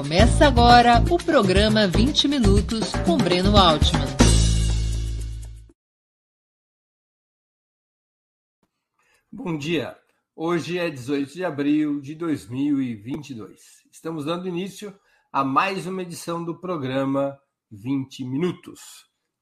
Começa agora o programa 20 Minutos com Breno Altman. Bom dia. Hoje é 18 de abril de 2022. Estamos dando início a mais uma edição do programa 20 Minutos.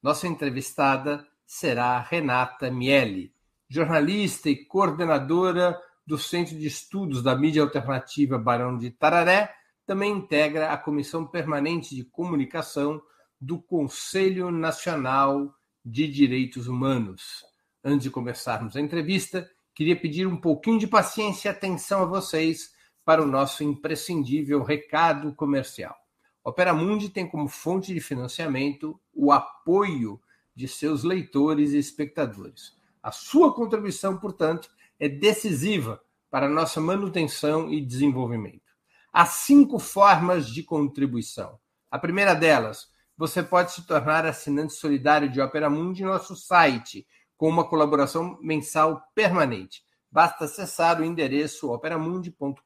Nossa entrevistada será Renata Miele, jornalista e coordenadora do Centro de Estudos da Mídia Alternativa Barão de Tararé, também integra a Comissão Permanente de Comunicação do Conselho Nacional de Direitos Humanos. Antes de começarmos a entrevista, queria pedir um pouquinho de paciência e atenção a vocês para o nosso imprescindível recado comercial. Opera Mundi tem como fonte de financiamento o apoio de seus leitores e espectadores. A sua contribuição, portanto, é decisiva para a nossa manutenção e desenvolvimento. Há cinco formas de contribuição. A primeira delas, você pode se tornar assinante solidário de Opera Mundi em nosso site, com uma colaboração mensal permanente. Basta acessar o endereço operamundi.com.br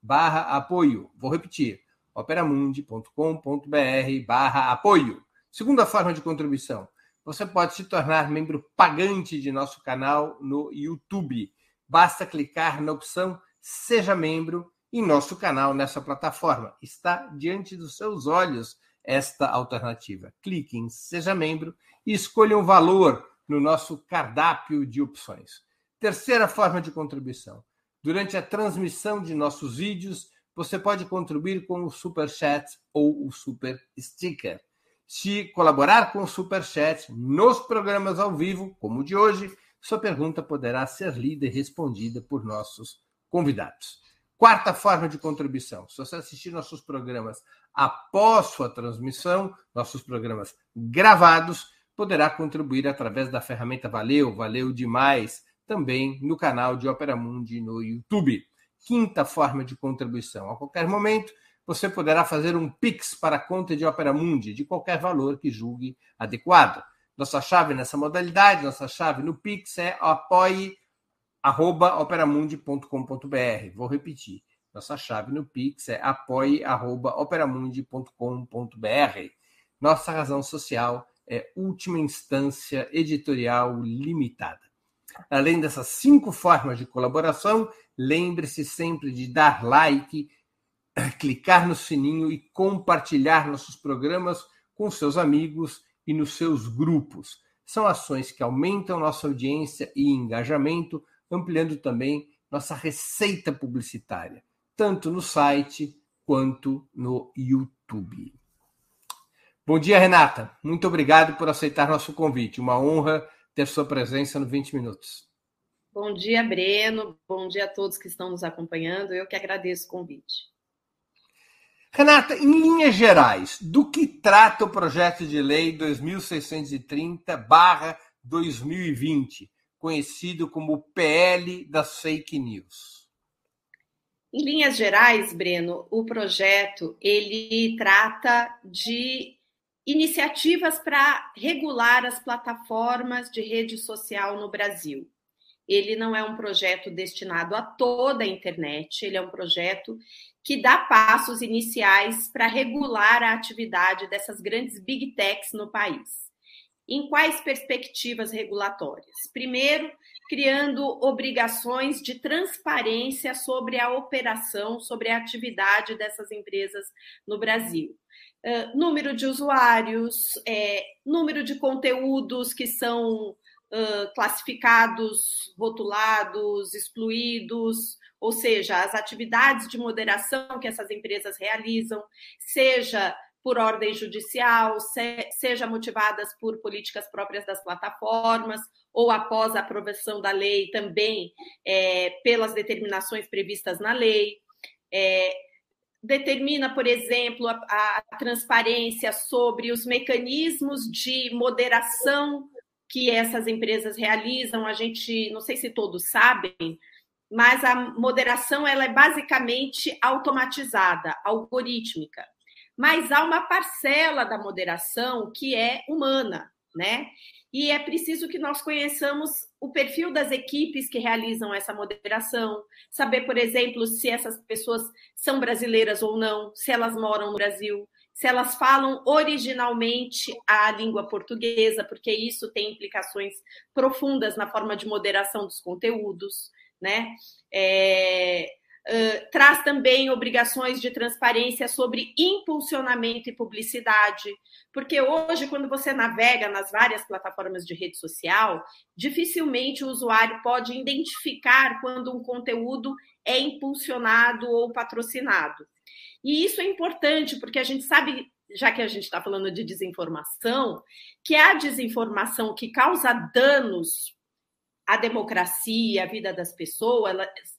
barra apoio. Vou repetir, operamundi.com.br barra apoio. Segunda forma de contribuição, você pode se tornar membro pagante de nosso canal no YouTube. Basta clicar na opção Seja Membro em nosso canal nessa plataforma. Está diante dos seus olhos esta alternativa. Clique em Seja Membro e escolha um valor no nosso cardápio de opções. Terceira forma de contribuição. Durante a transmissão de nossos vídeos, você pode contribuir com o Super Chat ou o Super Sticker. Se colaborar com o Super Chat nos programas ao vivo, como o de hoje, sua pergunta poderá ser lida e respondida por nossos convidados. Quarta forma de contribuição: se você assistir nossos programas após sua transmissão, nossos programas gravados, poderá contribuir através da ferramenta Valeu, Valeu Demais, também no canal de Opera Mundi no YouTube. Quinta forma de contribuição: a qualquer momento você poderá fazer um Pix para a conta de Opera Mundi, de qualquer valor que julgue adequado. Nossa chave nessa modalidade, nossa chave no Pix é apoie.operamundi.com.br. Vou repetir. Nossa chave no Pix é apoie.operamundi.com.br. Nossa razão social é última instância editorial limitada. Além dessas cinco formas de colaboração, lembre-se sempre de dar like clicar no sininho e compartilhar nossos programas com seus amigos e nos seus grupos. São ações que aumentam nossa audiência e engajamento, ampliando também nossa receita publicitária, tanto no site quanto no YouTube. Bom dia, Renata. Muito obrigado por aceitar nosso convite. Uma honra ter sua presença no 20 Minutos. Bom dia, Breno. Bom dia a todos que estão nos acompanhando. Eu que agradeço o convite. Renata, em linhas gerais, do que trata o projeto de lei 2630-2020, conhecido como PL das fake news? Em linhas gerais, Breno, o projeto ele trata de iniciativas para regular as plataformas de rede social no Brasil. Ele não é um projeto destinado a toda a internet, ele é um projeto que dá passos iniciais para regular a atividade dessas grandes big techs no país. Em quais perspectivas regulatórias? Primeiro, criando obrigações de transparência sobre a operação, sobre a atividade dessas empresas no Brasil. Uh, número de usuários, é, número de conteúdos que são uh, classificados, rotulados, excluídos, ou seja, as atividades de moderação que essas empresas realizam, seja por ordem judicial, se, seja motivadas por políticas próprias das plataformas, ou após a aprovação da lei também é, pelas determinações previstas na lei. É, determina, por exemplo, a, a, transparência sobre os mecanismos de moderação que essas empresas realizam. A gente, não sei se todos sabem, mas a moderação ela é basicamente automatizada, algorítmica. Mas há uma parcela da moderação que é humana, né? E é preciso que nós conheçamos o perfil das equipes que realizam essa moderação, saber, por exemplo, se essas pessoas são brasileiras ou não, se elas moram no Brasil, se elas falam originalmente a língua portuguesa, porque isso tem implicações profundas na forma de moderação dos conteúdos, né? É, traz também obrigações de transparência sobre impulsionamento e publicidade, porque hoje, quando você navega nas várias plataformas de rede social, dificilmente o usuário pode identificar quando um conteúdo é impulsionado ou patrocinado. E isso é importante, porque a gente sabe, já que a gente está falando de desinformação, que a desinformação que causa danos à democracia, à vida das pessoas,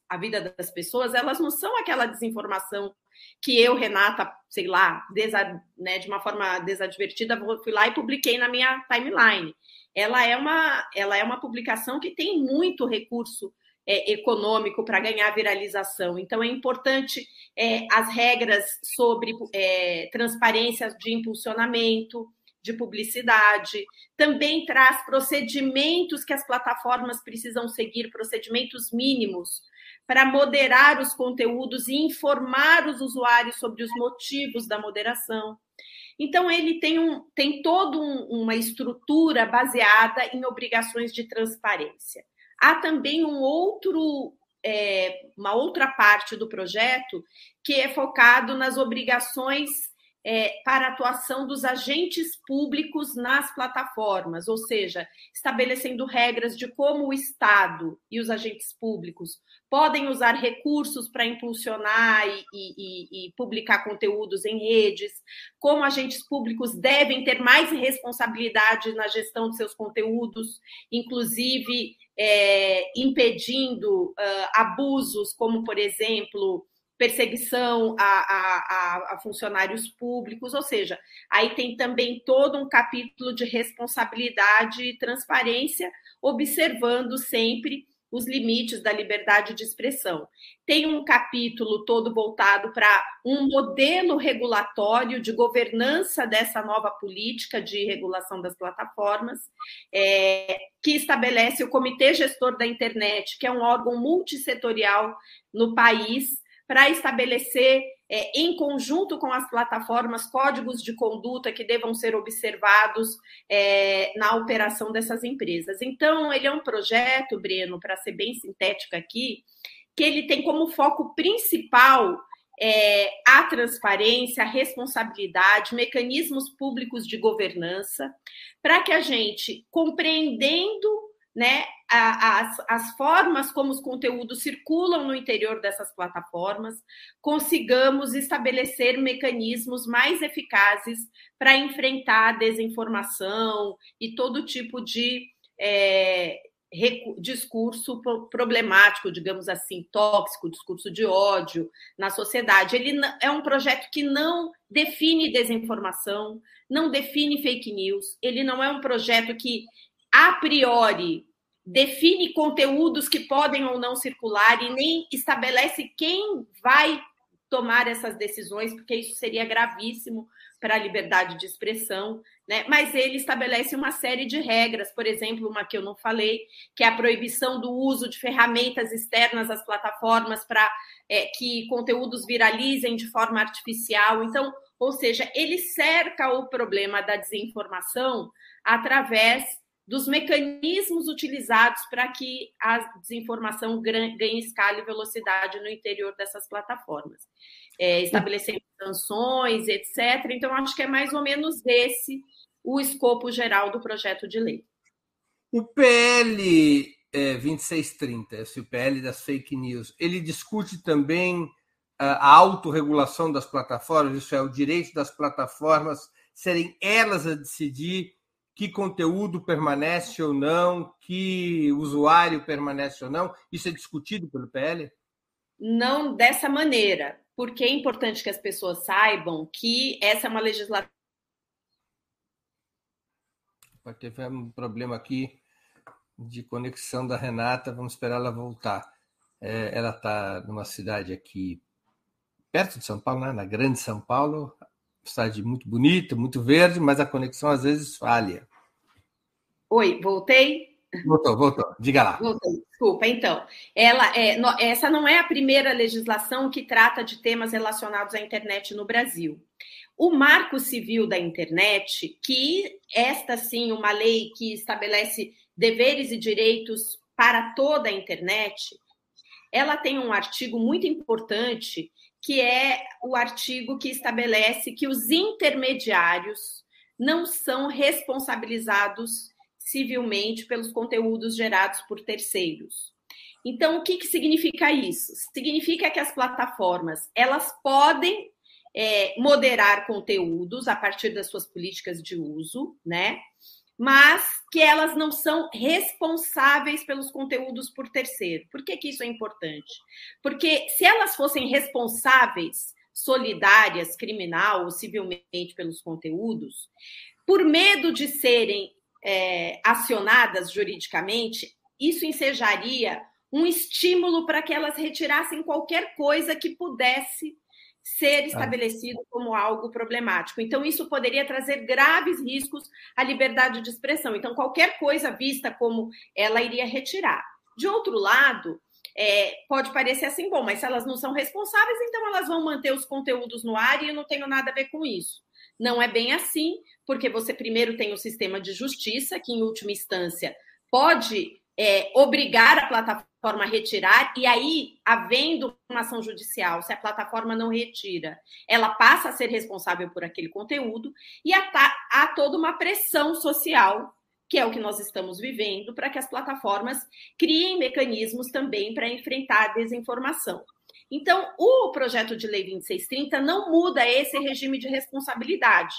a vida das pessoas, elas não são aquela desinformação que eu, Renata, sei lá, desa, né, de uma forma desadvertida, fui lá e publiquei na minha timeline. Ela é uma, ela é uma publicação que tem muito recurso é, econômico para ganhar viralização. Então, é importante é, as regras sobre é, transparência de impulsionamento, de publicidade, também traz procedimentos que as plataformas precisam seguir, procedimentos mínimos para moderar os conteúdos e informar os usuários sobre os motivos da moderação. Então, ele tem, um, tem toda um, uma estrutura baseada em obrigações de transparência. Há também um outro, é, uma outra parte do projeto que é focado nas obrigações é, para a atuação dos agentes públicos nas plataformas, ou seja, estabelecendo regras de como o Estado e os agentes públicos podem usar recursos para impulsionar e, e, e, publicar conteúdos em redes, como agentes públicos devem ter mais responsabilidade na gestão de seus conteúdos, inclusive é, impedindo uh, abusos, como, por exemplo, perseguição a, a, a, funcionários públicos, ou seja, aí tem também todo um capítulo de responsabilidade e transparência, observando sempre os limites da liberdade de expressão. Tem um capítulo todo voltado para um modelo regulatório de governança dessa nova política de regulação das plataformas, é, que estabelece o Comitê Gestor da Internet, que é um órgão multissetorial no país, para estabelecer, é, em conjunto com as plataformas, códigos de conduta que devam ser observados é, na operação dessas empresas. Então, ele é um projeto, Breno, para ser bem sintético aqui, que ele tem como foco principal é, a transparência, a responsabilidade, mecanismos públicos de governança, para que a gente, compreendendo né, as, as formas como os conteúdos circulam no interior dessas plataformas, consigamos estabelecer mecanismos mais eficazes para enfrentar a desinformação e todo tipo de é, discurso problemático, digamos assim, tóxico, discurso de ódio na sociedade. Ele é um projeto que não define desinformação, não define fake news, ele não é um projeto que a priori define conteúdos que podem ou não circular e nem estabelece quem vai tomar essas decisões, porque isso seria gravíssimo para a liberdade de expressão, né? Mas ele estabelece uma série de regras, por exemplo, uma que eu não falei, que é a proibição do uso de ferramentas externas às plataformas para é, que conteúdos viralizem de forma artificial. Então, ou seja, ele cerca o problema da desinformação através dos mecanismos utilizados para que a desinformação ganhe escala e velocidade no interior dessas plataformas, é, estabelecendo sanções, etc. Então, acho que é mais ou menos esse o escopo geral do projeto de lei. O PL é, 2630, esse PL das fake news, ele discute também a autorregulação das plataformas, isso é, o direito das plataformas serem elas a decidir que conteúdo permanece ou não, que usuário permanece ou não? Isso é discutido pelo PL? Não dessa maneira, porque é importante que as pessoas saibam que essa é uma legislação. Teve um problema aqui de conexão da Renata, vamos esperar ela voltar. É, ela está numa cidade aqui perto de São Paulo, né? na Grande São Paulo, cidade muito bonita, muito verde, mas a conexão às vezes falha. Oi, voltei? Voltou, voltou. Diga lá. Voltei. Desculpa, então. Ela é, essa não é a primeira legislação que trata de temas relacionados à internet no Brasil. O Marco Civil da Internet, que esta sim, uma lei que estabelece deveres e direitos para toda a internet, ela tem um artigo muito importante, que é o artigo que estabelece que os intermediários não são responsabilizados civilmente pelos conteúdos gerados por terceiros. Então, o que, que significa isso? Significa que as plataformas elas podem é, moderar conteúdos a partir das suas políticas de uso, né? Mas que elas não são responsáveis pelos conteúdos por terceiro. Por que, que isso é importante? Porque se elas fossem responsáveis, solidárias, criminal ou civilmente pelos conteúdos, por medo de serem é, acionadas juridicamente, isso ensejaria um estímulo para que elas retirassem qualquer coisa que pudesse ser estabelecido como algo problemático. Então, isso poderia trazer graves riscos à liberdade de expressão. Então, qualquer coisa vista como ela iria retirar. De outro lado, é, pode parecer assim, bom, mas se elas não são responsáveis, então elas vão manter os conteúdos no ar e eu não tenho nada a ver com isso. Não é bem assim, porque você primeiro tem o sistema de justiça, que em última instância pode é, obrigar a plataforma a retirar, e aí, havendo uma ação judicial, se a plataforma não retira, ela passa a ser responsável por aquele conteúdo, e há, há toda uma pressão social, que é o que nós estamos vivendo, para que as plataformas criem mecanismos também para enfrentar a desinformação. Então, o projeto de lei 2630 não muda esse regime de responsabilidade,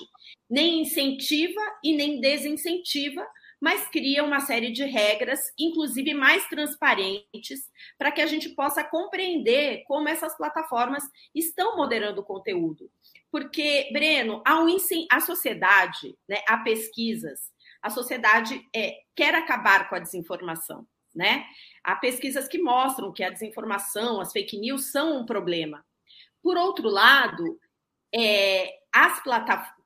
nem incentiva e nem desincentiva, mas cria uma série de regras, inclusive mais transparentes, para que a gente possa compreender como essas plataformas estão moderando o conteúdo. Porque, Breno, a sociedade, né, há pesquisas, a sociedade é, quer acabar com a desinformação. Né? Há pesquisas que mostram que a desinformação, as fake news são um problema. Por outro lado, é, as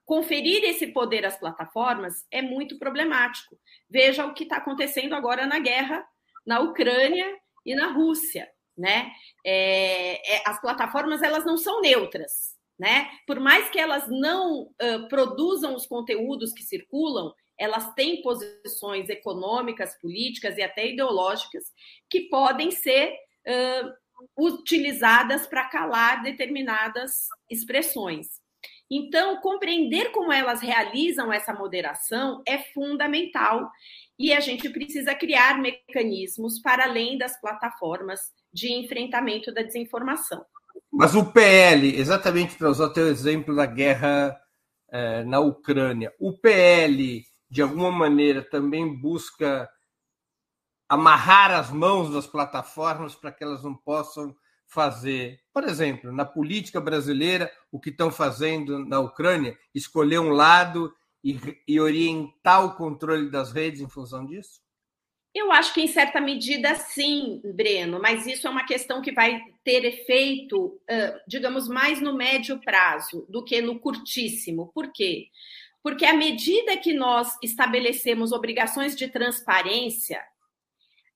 conferir esse poder às plataformas é muito problemático. Veja o que está acontecendo agora na guerra na Ucrânia e na Rússia. Né? É, é, as plataformas elas não são neutras. Né? Por mais que elas não uh, produzam os conteúdos que circulam, elas têm posições econômicas, políticas e até ideológicas que podem ser uh, utilizadas para calar determinadas expressões. Então, compreender como elas realizam essa moderação é fundamental e a gente precisa criar mecanismos para além das plataformas de enfrentamento da desinformação. Mas o PL, exatamente para usar o teu exemplo da guerra eh, na Ucrânia, o PL de alguma maneira, também busca amarrar as mãos das plataformas para que elas não possam fazer, por exemplo, na política brasileira, o que estão fazendo na Ucrânia, escolher um lado e, e orientar o controle das redes em função disso? Eu acho que em certa medida sim, Breno, mas isso é uma questão que vai ter efeito, digamos, mais no médio prazo do que no curtíssimo. Por quê? Porque à medida que nós estabelecemos obrigações de transparência,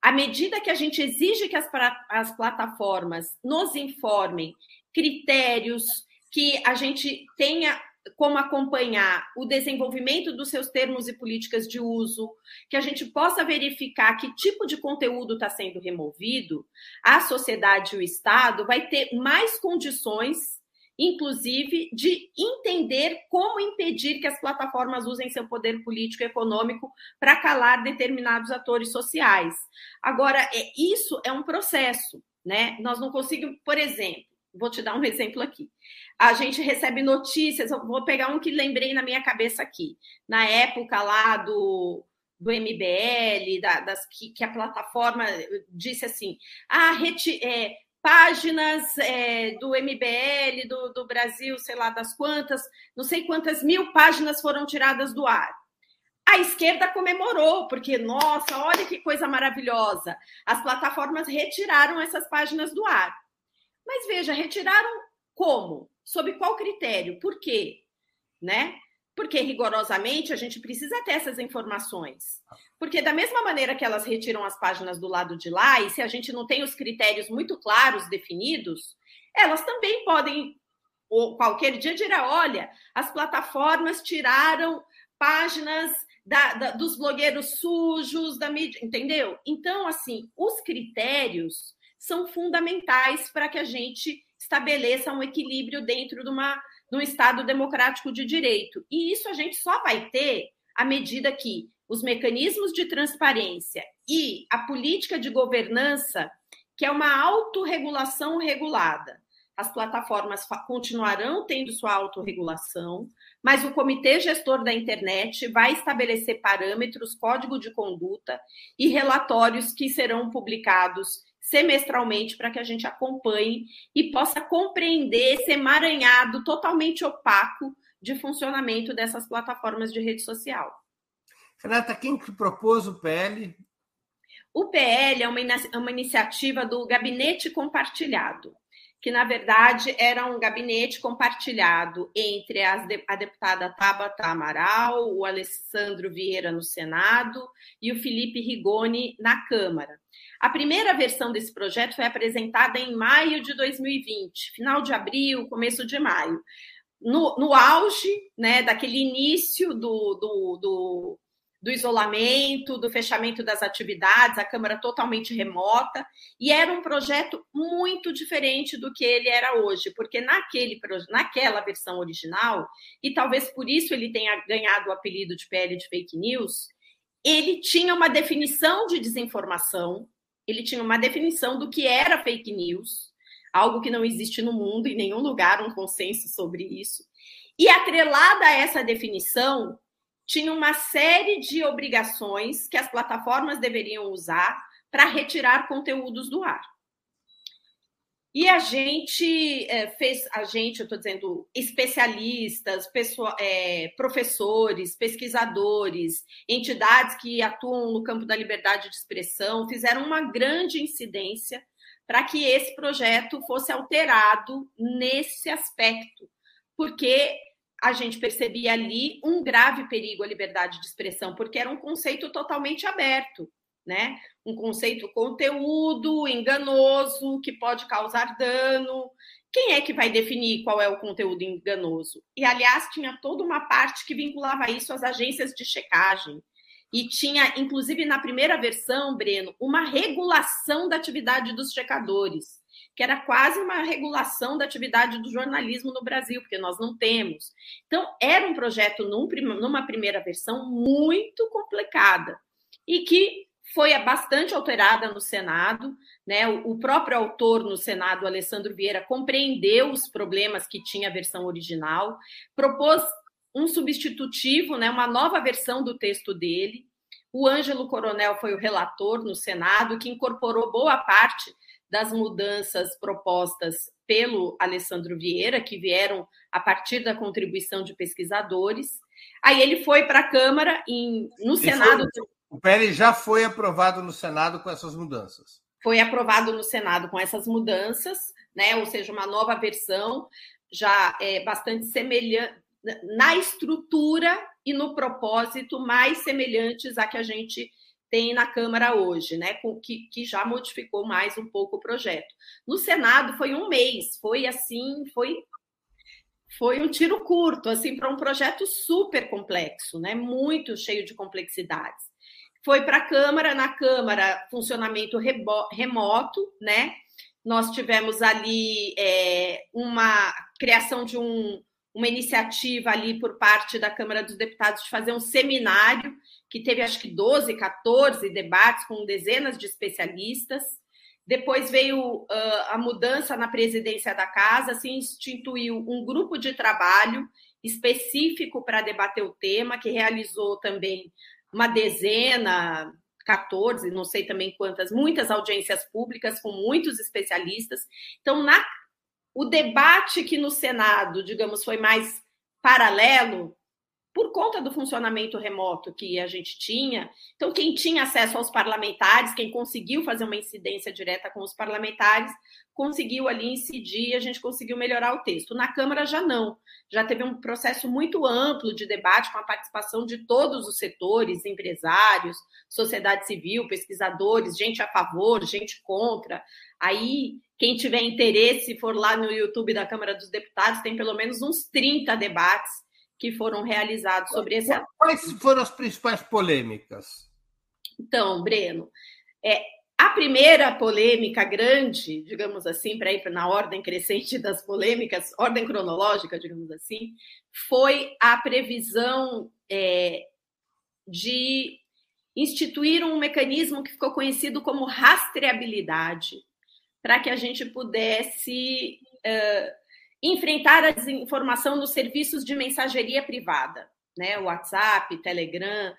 à medida que a gente exige que as, as plataformas nos informem critérios, que a gente tenha como acompanhar o desenvolvimento dos seus termos e políticas de uso, que a gente possa verificar que tipo de conteúdo está sendo removido, a sociedade e o Estado vai ter mais condições inclusive de entender como impedir que as plataformas usem seu poder político e econômico para calar determinados atores sociais. Agora, é, isso é um processo, né? Nós não conseguimos, por exemplo, vou te dar um exemplo aqui. A gente recebe notícias, vou pegar um que lembrei na minha cabeça aqui. Na época lá do, do MBL, da, das, que, que, a plataforma disse assim: ah, reti, é, páginas é, do MBL, do, do Brasil, sei lá das quantas, não sei quantas mil páginas foram tiradas do ar. A esquerda comemorou, porque, nossa, olha que coisa maravilhosa. As plataformas retiraram essas páginas do ar. Mas veja, retiraram como? Sob qual critério? Por quê? Né? Porque rigorosamente a gente precisa ter essas informações. Porque da mesma maneira que elas retiram as páginas do lado de lá, e se a gente não tem os critérios muito claros definidos, elas também podem, ou qualquer dia, dirá: olha, as plataformas tiraram páginas da, da, dos blogueiros sujos, da mídia, entendeu? Então, assim, os critérios são fundamentais para que a gente estabeleça um equilíbrio dentro de, uma, de um Estado democrático de direito. E isso a gente só vai ter à medida que os mecanismos de transparência e a política de governança, que é uma autorregulação regulada. As plataformas continuarão tendo sua autorregulação, mas o comitê gestor da internet vai estabelecer parâmetros, código de conduta e relatórios que serão publicados semestralmente para que a gente acompanhe e possa compreender esse emaranhado totalmente opaco de funcionamento dessas plataformas de rede social. Renata, quem que propôs o PL? O PL é uma, uma iniciativa do Gabinete Compartilhado, que na verdade era um gabinete compartilhado entre as, a deputada Tabata Amaral, o Alessandro Vieira no Senado e o Felipe Rigoni na Câmara. A primeira versão desse projeto foi apresentada em maio de 2020, final de abril, começo de maio. No, no auge né, daquele início do, do, do, do isolamento, do fechamento das atividades, a Câmara totalmente remota, e era um projeto muito diferente do que ele era hoje, porque naquele, naquela versão original, e talvez por isso ele tenha ganhado o apelido de PL de fake news, ele tinha uma definição de desinformação, ele tinha uma definição do que era fake news, algo que não existe no mundo, em nenhum lugar, um consenso sobre isso. E atrelada a essa definição, tinha uma série de obrigações que as plataformas deveriam usar para retirar conteúdos do ar. E a gente é, fez, a gente, eu estou dizendo, especialistas, pessoa, é, professores, pesquisadores, entidades que atuam no campo da liberdade de expressão, fizeram uma grande incidência para que esse projeto fosse alterado nesse aspecto, porque a gente percebia ali um grave perigo à liberdade de expressão, porque era um conceito totalmente aberto né? Um conceito conteúdo enganoso que pode causar dano. Quem é que vai definir qual é o conteúdo enganoso? E, aliás, tinha toda uma parte que vinculava isso às agências de checagem. E tinha, inclusive, na primeira versão, Breno, uma regulação da atividade dos checadores, que era quase uma regulação da atividade do jornalismo no Brasil, porque nós não temos. Então, era um projeto, numa primeira versão, muito complicada e que foi bastante alterada no Senado, né? O próprio autor no Senado, Alessandro Vieira, compreendeu os problemas que tinha a versão original, propôs um substitutivo, né? Uma nova versão do texto dele. O Ângelo Coronel foi o relator no Senado, que incorporou boa parte das mudanças propostas pelo Alessandro Vieira, que vieram a partir da contribuição de pesquisadores. Aí ele foi para a Câmara, em, no Senado. Foi, o PL já foi aprovado no Senado com essas mudanças. Foi aprovado no Senado com essas mudanças, né? Ou seja, uma nova versão já é bastante semelhante na estrutura e no propósito mais semelhantes a que a gente tem na Câmara hoje, né? Que, que já modificou mais um pouco o projeto. No Senado foi um mês, foi assim, foi foi um tiro curto, assim, para um projeto super complexo, né? Muito cheio de complexidades foi para a Câmara, na Câmara, funcionamento remoto, né? Nós tivemos ali é, uma criação de um, uma iniciativa ali por parte da Câmara dos Deputados de fazer um seminário que teve acho que 12, 14 debates com dezenas de especialistas. Depois veio uh, a mudança na presidência da casa, se instituiu um grupo de trabalho específico para debater o tema, que realizou também uma dezena, 14, não sei também quantas, muitas audiências públicas com muitos especialistas. Então, na, o debate que no Senado, digamos, foi mais paralelo, por conta do funcionamento remoto que a gente tinha. Então, quem tinha acesso aos parlamentares, quem conseguiu fazer uma incidência direta com os parlamentares, conseguiu ali incidir a gente conseguiu melhorar o texto. Na Câmara já não. Já teve um processo muito amplo de debate com a participação de todos os setores, empresários, sociedade civil, pesquisadores, gente a favor, gente contra. Aí, quem tiver interesse, for lá no YouTube da Câmara dos Deputados, tem pelo menos uns 30 debates que foram realizados sobre esse Quais foram as principais polêmicas? Então, Breno, é, a primeira polêmica grande, digamos assim, para ir na ordem crescente das polêmicas, ordem cronológica, digamos assim, foi a previsão é, de instituir um mecanismo que ficou conhecido como rastreabilidade, para que a gente pudesse uh, enfrentar a desinformação nos serviços de mensageria privada, né? WhatsApp, Telegram,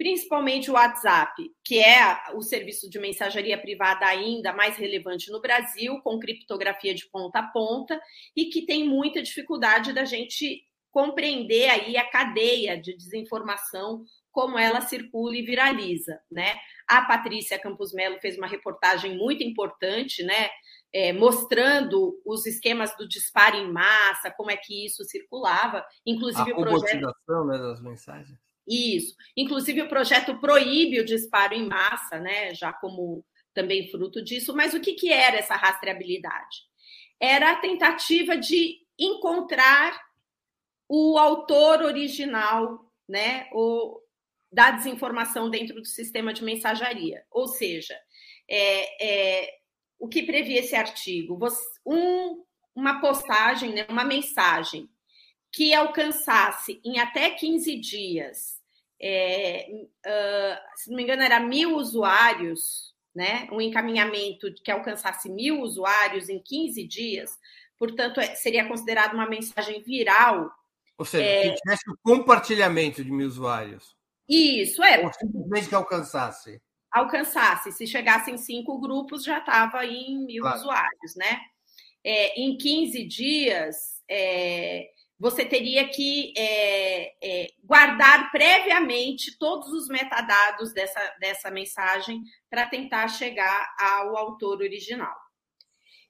principalmente o WhatsApp, que é o serviço de mensageria privada ainda mais relevante no Brasil, com criptografia de ponta a ponta, e que tem muita dificuldade da gente compreender aí a cadeia de desinformação, como ela circula e viraliza, né? A Patrícia Campos Melo fez uma reportagem muito importante, né? é, mostrando os esquemas do disparo em massa, como é que isso circulava, inclusive a o projeto né, das mensagens. Isso, inclusive o projeto proíbe o disparo em massa, né, já como também fruto disso. Mas o que, que era essa rastreabilidade? Era a tentativa de encontrar o autor original, né, o, da desinformação dentro do sistema de mensageria. Ou seja, é, é, o que previa esse artigo? Um, uma postagem, né, uma mensagem que alcançasse em até 15 dias, é, uh, se não me engano, era mil usuários, né? Um encaminhamento que alcançasse mil usuários em 15 dias, portanto, é, seria considerado uma mensagem viral. Ou seja, é, que tivesse o compartilhamento de mil usuários. Isso, é. Ou simplesmente que alcançasse alcançasse. Se chegasse em cinco grupos, já estava em mil claro. usuários, né? É, em 15 dias, é, você teria que é, é, guardar previamente todos os metadados dessa, dessa mensagem para tentar chegar ao autor original.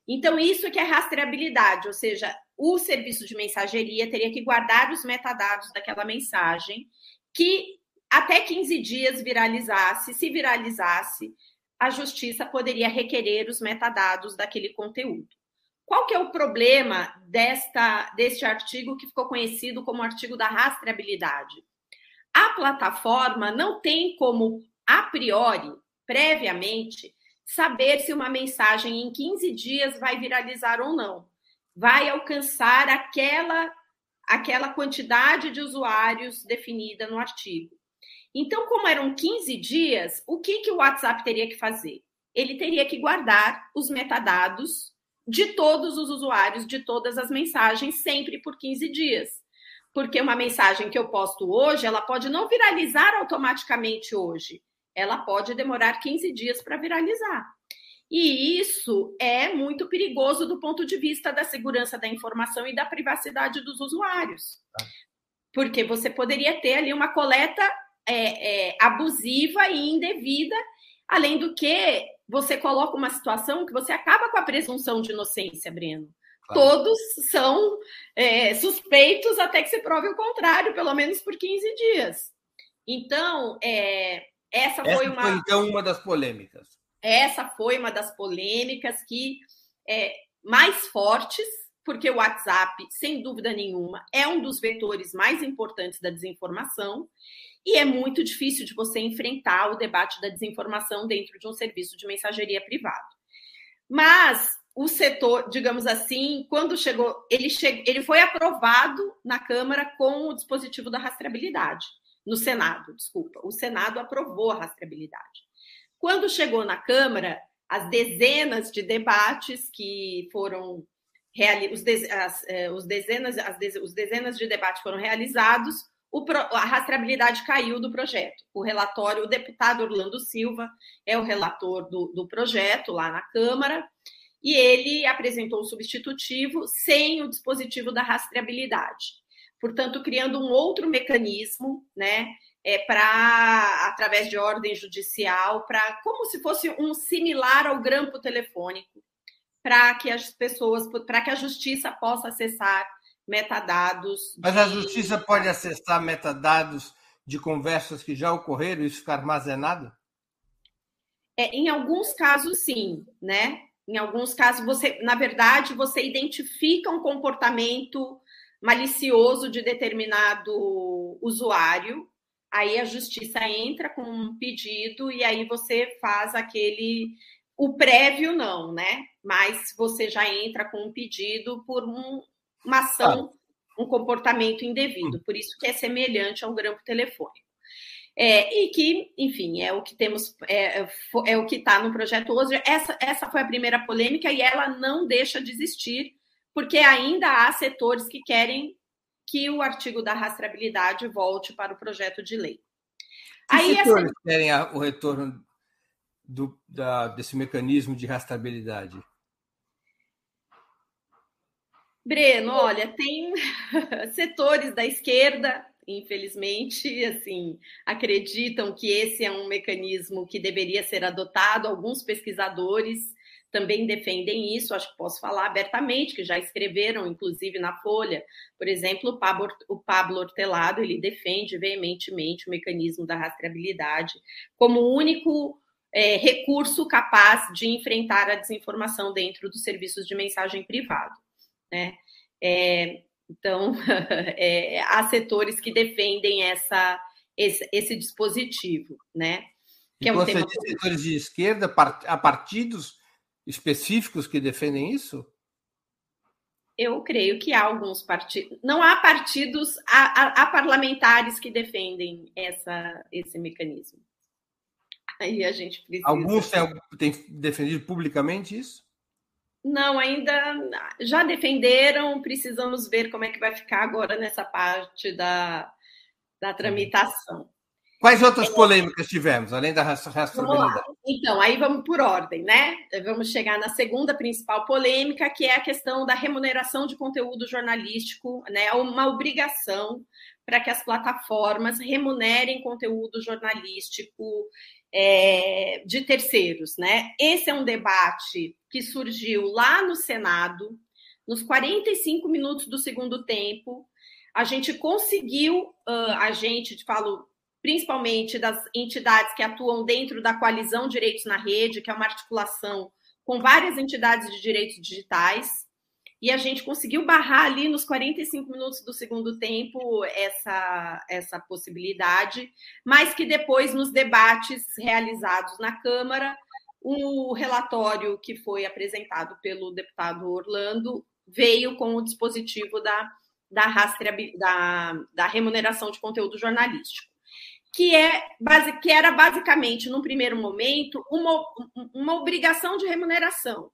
Então, isso que é rastreabilidade, ou seja, o serviço de mensageria teria que guardar os metadados daquela mensagem que até 15 dias viralizasse, se viralizasse, a justiça poderia requerer os metadados daquele conteúdo. Qual que é o problema desta deste artigo que ficou conhecido como artigo da rastreabilidade? A plataforma não tem como a priori, previamente, saber se uma mensagem em 15 dias vai viralizar ou não. Vai alcançar aquela aquela quantidade de usuários definida no artigo. Então, como eram 15 dias, o que, que o WhatsApp teria que fazer? Ele teria que guardar os metadados de todos os usuários de todas as mensagens, sempre por 15 dias. Porque uma mensagem que eu posto hoje, ela pode não viralizar automaticamente hoje. Ela pode demorar 15 dias para viralizar. E isso é muito perigoso do ponto de vista da segurança da informação e da privacidade dos usuários. Tá. Porque você poderia ter ali uma coleta é, é, abusiva e indevida, além do que você coloca uma situação que você acaba com a presunção de inocência, Breno. Claro. Todos são é, suspeitos até que se prove o contrário, pelo menos por 15 dias. Então, é, essa, essa foi uma. Foi, então, uma das polêmicas. Essa foi uma das polêmicas que é, mais fortes, porque o WhatsApp, sem dúvida nenhuma, é um dos vetores mais importantes da desinformação e é muito difícil de você enfrentar o debate da desinformação dentro de um serviço de mensageria privado. Mas o setor, digamos assim, quando chegou, ele, che... ele foi aprovado na Câmara com o dispositivo da rastreabilidade, no Senado, desculpa. O Senado aprovou a rastreabilidade. Quando chegou na Câmara, as dezenas de debates que foram os, de... as, eh, os dezenas, as de... os dezenas de debates foram realizados, o, a rastreabilidade caiu do projeto. O relatório, o deputado Orlando Silva é o relator do, do projeto lá na Câmara, e ele apresentou o substitutivo sem o dispositivo da rastreabilidade. portanto, criando um outro mecanismo, né? É, para, através de ordem judicial, para como se fosse um similar ao grampo telefônico, para que as pessoas, para que a justiça possa acessar metadados. Mas de... a justiça pode acessar metadados de conversas que já ocorreram e isso ficar armazenado? É, em alguns casos, sim, né? Em alguns casos, você, na verdade, você identifica um comportamento malicioso de determinado usuário, aí a justiça entra com um pedido e aí você faz aquele o prévio não, né? Mas você já entra com um pedido por um, uma ação, ah. um comportamento indevido. Por isso que é semelhante ao grampo telefônico. É, e que, enfim, é o que temos, é, é o que está no projeto hoje. Essa, essa foi a primeira polêmica e ela não deixa de existir, porque ainda há setores que querem que o artigo da rastreabilidade volte para o projeto de lei. Que Aí, setores essa... querem o retorno do, da, desse mecanismo de rastreabilidade? Breno, olha, tem setores da esquerda, infelizmente, assim, acreditam que esse é um mecanismo que deveria ser adotado. Alguns pesquisadores também defendem isso, acho que posso falar abertamente, que já escreveram, inclusive na Folha. Por exemplo, o Pablo, Hortelado, ele defende veementemente o mecanismo da rastreabilidade como o único é, recurso capaz de enfrentar a desinformação dentro dos serviços de mensagem privado. Né? É, então, é, há setores que defendem essa, esse, esse dispositivo, né? Que é um você tema... diz setores de esquerda, há partidos específicos que defendem isso? Eu creio que há alguns partidos. Não há partidos, há, há, há parlamentares que defendem essa, esse mecanismo. Aí a gente precisa. Alguns têm defendido publicamente isso? Não, ainda já defenderam, precisamos ver como é que vai ficar agora nessa parte da, da tramitação. Quais outras é, polêmicas tivemos, além da rastreabilidade? Então, aí vamos por ordem, né? Vamos chegar na segunda principal polêmica, que é a questão da remuneração de conteúdo jornalístico, né? Uma obrigação para que as plataformas remunerem conteúdo jornalístico é, de terceiros, né? Esse é um debate que surgiu lá no Senado, nos 45 minutos do segundo tempo. A gente conseguiu, a gente, falo principalmente das entidades que atuam dentro da coalizão Direitos na Rede, que é uma articulação com várias entidades de direitos digitais, e a gente conseguiu barrar ali nos 45 minutos do segundo tempo essa, essa possibilidade, mas que depois, nos debates realizados na Câmara, o relatório que foi apresentado pelo deputado Orlando veio com o dispositivo da, da, da, da remuneração de conteúdo jornalístico. Que, é, que era basicamente, num primeiro momento, uma, uma obrigação de remuneração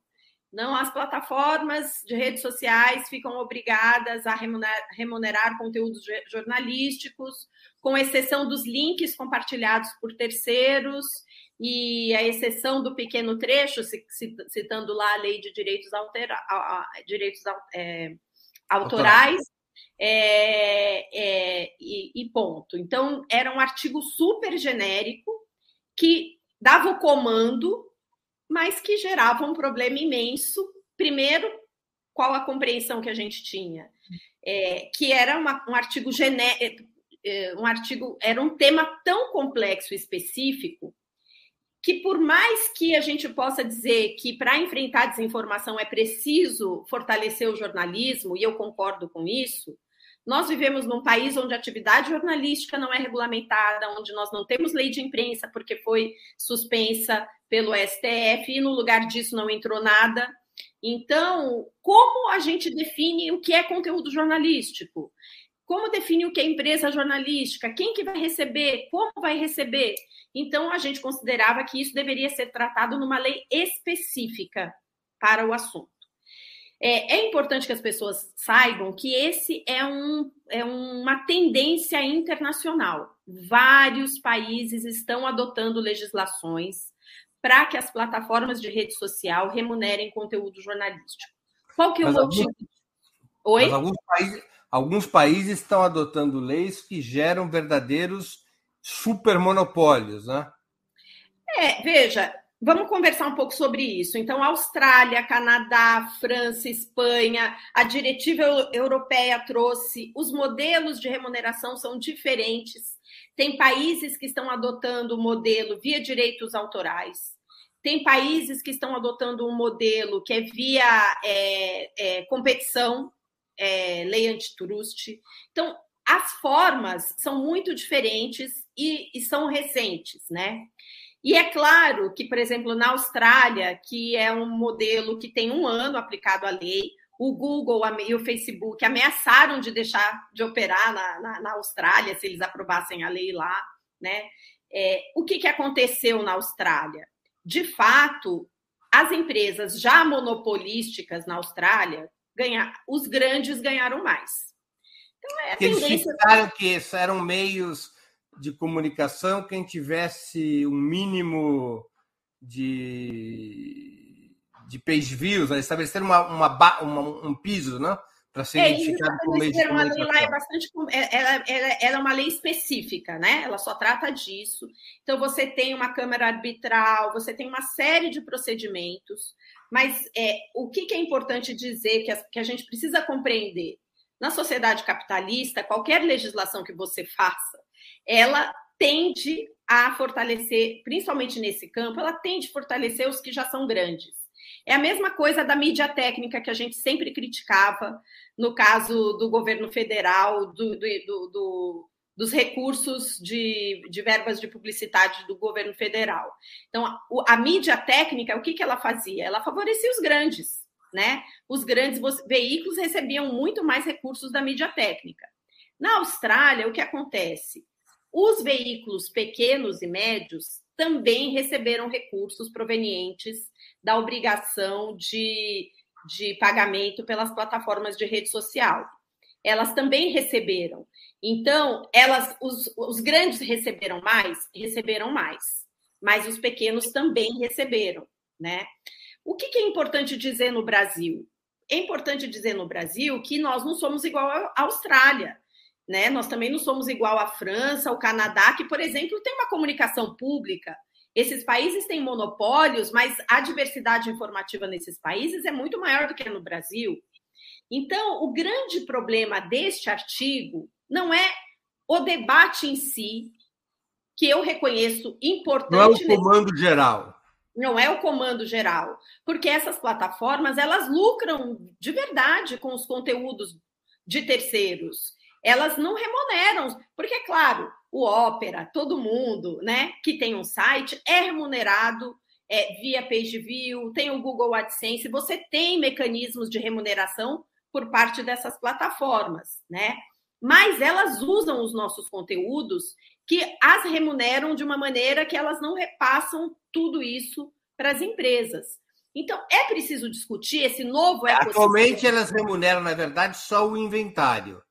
não, as plataformas de redes sociais ficam obrigadas a remunerar, remunerar, conteúdos jornalísticos, com exceção dos links compartilhados por terceiros e a exceção do pequeno trecho, citando lá a lei de direitos, altera, direitos é, autorais. É, é, e, e ponto. Então, era um artigo super genérico que dava o comando mas que gerava um problema imenso. Primeiro, qual a compreensão que a gente tinha? É, que era uma, um artigo genérico, é, um artigo, era um tema tão complexo e específico que por mais que a gente possa dizer que para enfrentar a desinformação é preciso fortalecer o jornalismo, e eu concordo com isso, nós vivemos num país onde a atividade jornalística não é regulamentada, onde nós não temos lei de imprensa porque foi suspensa pelo STF e no lugar disso não entrou nada. Então, como a gente define o que é conteúdo jornalístico? Como define o que é empresa jornalística? Quem que vai receber? Como vai receber? Então, a gente considerava que isso deveria ser tratado numa lei específica para o assunto. É, é, importante que as pessoas saibam que esse é, um, é uma tendência internacional. Vários países estão adotando legislações para que as plataformas de rede social remunerem conteúdo jornalístico. Qual que é o motivo? Alguns, Oi? alguns, países, alguns países estão adotando leis que geram verdadeiros supermonopólios, né? É, veja, vamos conversar um pouco sobre isso. Então, Austrália, Canadá, França, Espanha, a diretiva europeia trouxe, os modelos de remuneração são diferentes. Tem países que estão adotando o modelo via direitos autorais. Tem países que estão adotando um modelo que é via é, é, competição, é, lei antitrust. Então, as formas são muito diferentes e, e são recentes, né? E é claro que, por exemplo, na Austrália, que é um modelo que tem um ano aplicado à lei, o Google e o Facebook ameaçaram de deixar de operar na, na, na Austrália se eles aprovassem a lei lá, né? É, o que, que aconteceu na Austrália? De fato, as empresas já monopolísticas na Austrália, ganhar, os grandes ganharam mais. Então, é a Eles tendência... fixaram que eram meios de comunicação, quem tivesse um mínimo de, de page views, estabelecer uma, uma, uma, um piso, né? Para ser é, identificado como meio de comunicação. A lei lá é bastante, é, ela, ela, ela é uma lei específica, né? Ela só trata disso. Então você tem uma câmara arbitral, você tem uma série de procedimentos. Mas é, o que, que é importante dizer que a, que a gente precisa compreender? Na sociedade capitalista, qualquer legislação que você faça, ela tende a fortalecer, principalmente nesse campo, ela tende a fortalecer os que já são grandes. É a mesma coisa da mídia técnica que a gente sempre criticava no caso do governo federal, do, do, do, dos recursos de, de, verbas de publicidade do governo federal. Então, a, a mídia técnica, o que, que ela fazia? Ela favorecia os grandes, né? Os grandes veículos recebiam muito mais recursos da mídia técnica. Na Austrália, o que acontece? Os veículos pequenos e médios também receberam recursos provenientes da obrigação de, de pagamento pelas plataformas de rede social. Elas também receberam. Então, elas, os, os grandes receberam mais, receberam mais, mas os pequenos também receberam, né? O que, que é importante dizer no Brasil? É importante dizer no Brasil que nós não somos igual à Austrália né? Nós também não somos igual à França, ao Canadá, que, por exemplo, tem uma comunicação pública. Esses países têm monopólios, mas a diversidade informativa nesses países é muito maior do que no Brasil. Então, o grande problema deste artigo não é o debate em si, que eu reconheço importante. Não é o comando nesse... geral. Não é o comando geral, porque essas plataformas elas lucram de verdade com os conteúdos de terceiros elas não remuneram, porque, é claro, o Opera, todo mundo né, que tem um site é remunerado é, via page view, tem o Google AdSense, você tem mecanismos de remuneração por parte dessas plataformas, né? Mas elas usam os nossos conteúdos que as remuneram de uma maneira que elas não repassam tudo isso para as empresas. Então, é preciso discutir esse novo ecossistema. Atualmente, elas remuneram, na verdade, só o inventário.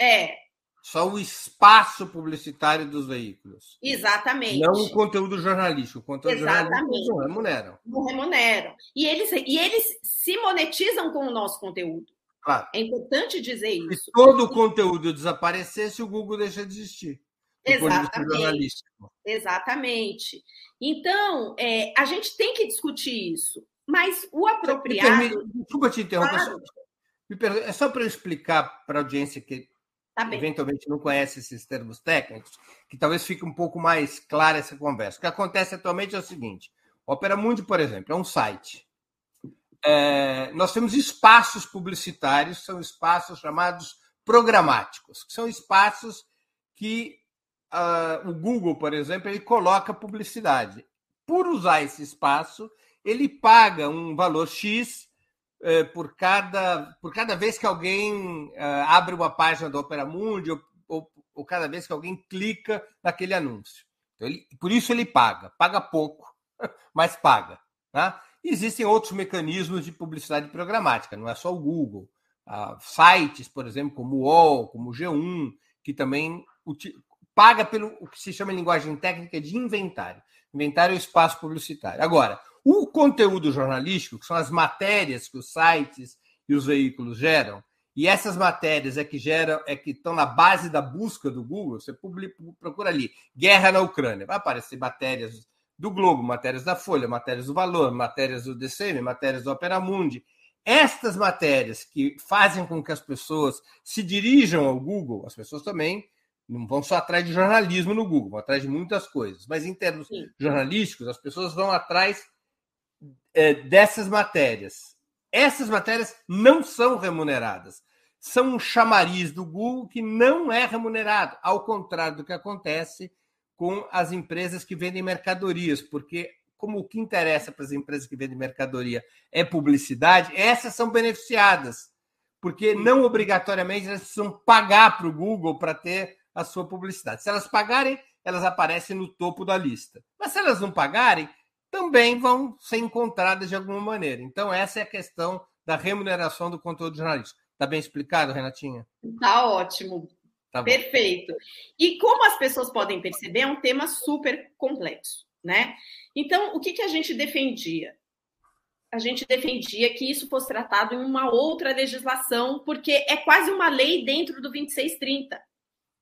É. Só o espaço publicitário dos veículos. Exatamente. Não o conteúdo jornalístico. O conteúdo Exatamente. jornalístico não remuneram. Não remuneram. E eles, e eles se monetizam com o nosso conteúdo. Claro. É importante dizer isso. Se todo o conteúdo desaparecesse, o Google deixa de existir. Exatamente. Exatamente. Então, é, a gente tem que discutir isso. Mas o apropriado. Desculpa te interromper. Claro. É só para eu explicar para a audiência que tá eventualmente não conhece esses termos técnicos, que talvez fique um pouco mais clara essa conversa. O que acontece atualmente é o seguinte: o Opera Mundi, por exemplo, é um site. É, nós temos espaços publicitários, são espaços chamados programáticos, que são espaços que uh, o Google, por exemplo, ele coloca publicidade. Por usar esse espaço, ele paga um valor X é, por, cada, por cada vez que alguém é, abre uma página do Opera Mundi ou, ou, ou, cada vez que alguém clica naquele anúncio. Então, ele, por isso ele paga. Paga pouco, mas paga. Tá? Existem outros mecanismos de publicidade programática, não é só o Google. Ah, sites, por exemplo, como o UOL, como o G1, que também paga pelo o que se chama em linguagem técnica de inventário. Inventário é o espaço publicitário. Agora, o conteúdo jornalístico, que são as matérias que os sites e os veículos geram, e essas matérias é que geram, é que estão na base da busca do Google, você publica, procura ali, guerra na Ucrânia, vai aparecer matérias do Globo, matérias da Folha, matérias do Valor, matérias do DCM, matérias do Opera Mundi. Estas matérias que fazem com que as pessoas se dirijam ao Google, as pessoas também não vão só atrás de jornalismo no Google, vão atrás de muitas coisas. Mas em termos Sim. jornalísticos, as pessoas vão atrás é, dessas matérias. Essas matérias não são remuneradas. São um chamariz do Google que não é remunerado, ao contrário do que acontece com as empresas que vendem mercadorias, porque como o que interessa para as empresas que vendem mercadoria é publicidade, essas são beneficiadas, porque não obrigatoriamente elas precisam pagar para o Google para ter a sua publicidade. Se elas pagarem, elas aparecem no topo da lista. Mas se elas não pagarem, também vão ser encontradas de alguma maneira. Então, essa é a questão da remuneração do conteúdo jornalístico. Está bem explicado, Renatinha? Está ótimo. Tá Perfeito. E como as pessoas podem perceber, é um tema super complexo, né? Então, o que, que a gente defendia? A gente defendia que isso fosse tratado em uma outra legislação, porque é quase uma lei dentro do 2630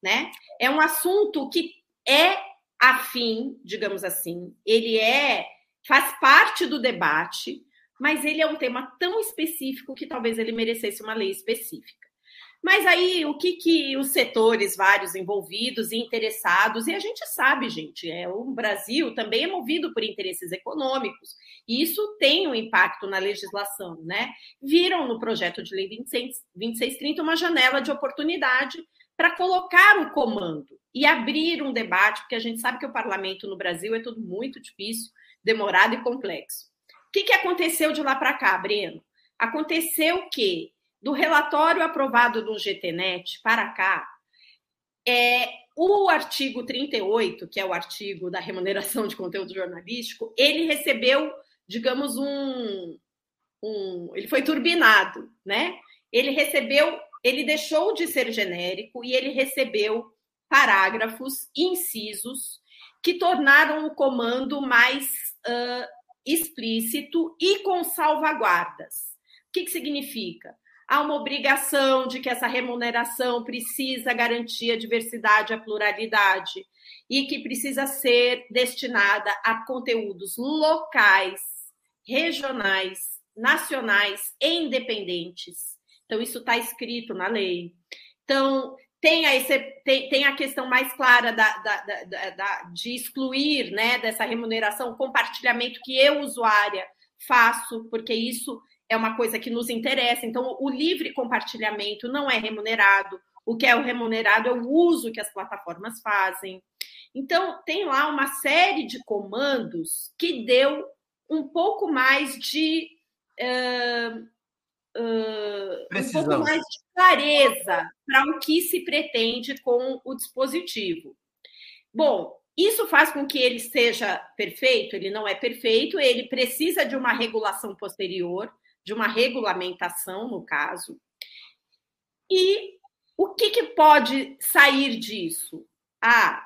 né? É um assunto que é afim, digamos assim, ele é faz parte do debate, mas ele é um tema tão específico que talvez ele merecesse uma lei específica. Mas aí o que, que os setores vários envolvidos e interessados, e a gente sabe, gente, é o Brasil também é movido por interesses econômicos, e isso tem um impacto na legislação, né? Viram no projeto de lei 26, 2630 uma janela de oportunidade para colocar o comando e abrir um debate, porque a gente sabe que o parlamento no Brasil é tudo muito difícil, demorado e complexo. O que, que aconteceu de lá para cá, Breno? Aconteceu que, do relatório aprovado do GTNet para cá, é, o artigo 38, que é o artigo da remuneração de conteúdo jornalístico, ele recebeu, digamos, um. um ele foi turbinado, né? Ele recebeu ele deixou de ser genérico e ele recebeu parágrafos, incisos, que tornaram o comando mais uh, explícito e com salvaguardas. O que, que significa? Há uma obrigação de que essa remuneração precisa garantir a diversidade, a pluralidade, e que precisa ser destinada a conteúdos locais, regionais, nacionais e independentes então, isso está escrito na lei. Então, tem a, esse, tem, tem a questão mais clara da, da, da, da, de excluir né, dessa remuneração, compartilhamento que eu, usuária, faço, porque isso é uma coisa que nos interessa. Então, o livre compartilhamento não é remunerado. O que é o remunerado é o uso que as plataformas fazem. Então, tem lá uma série de comandos que deu um pouco mais de. Uh, uh, um pouco mais de clareza para o que se pretende com o dispositivo. Bom, isso faz com que ele seja perfeito? Ele não é perfeito, ele precisa de uma regulação posterior, de uma regulamentação, no caso. E o que, que pode sair disso? Ah,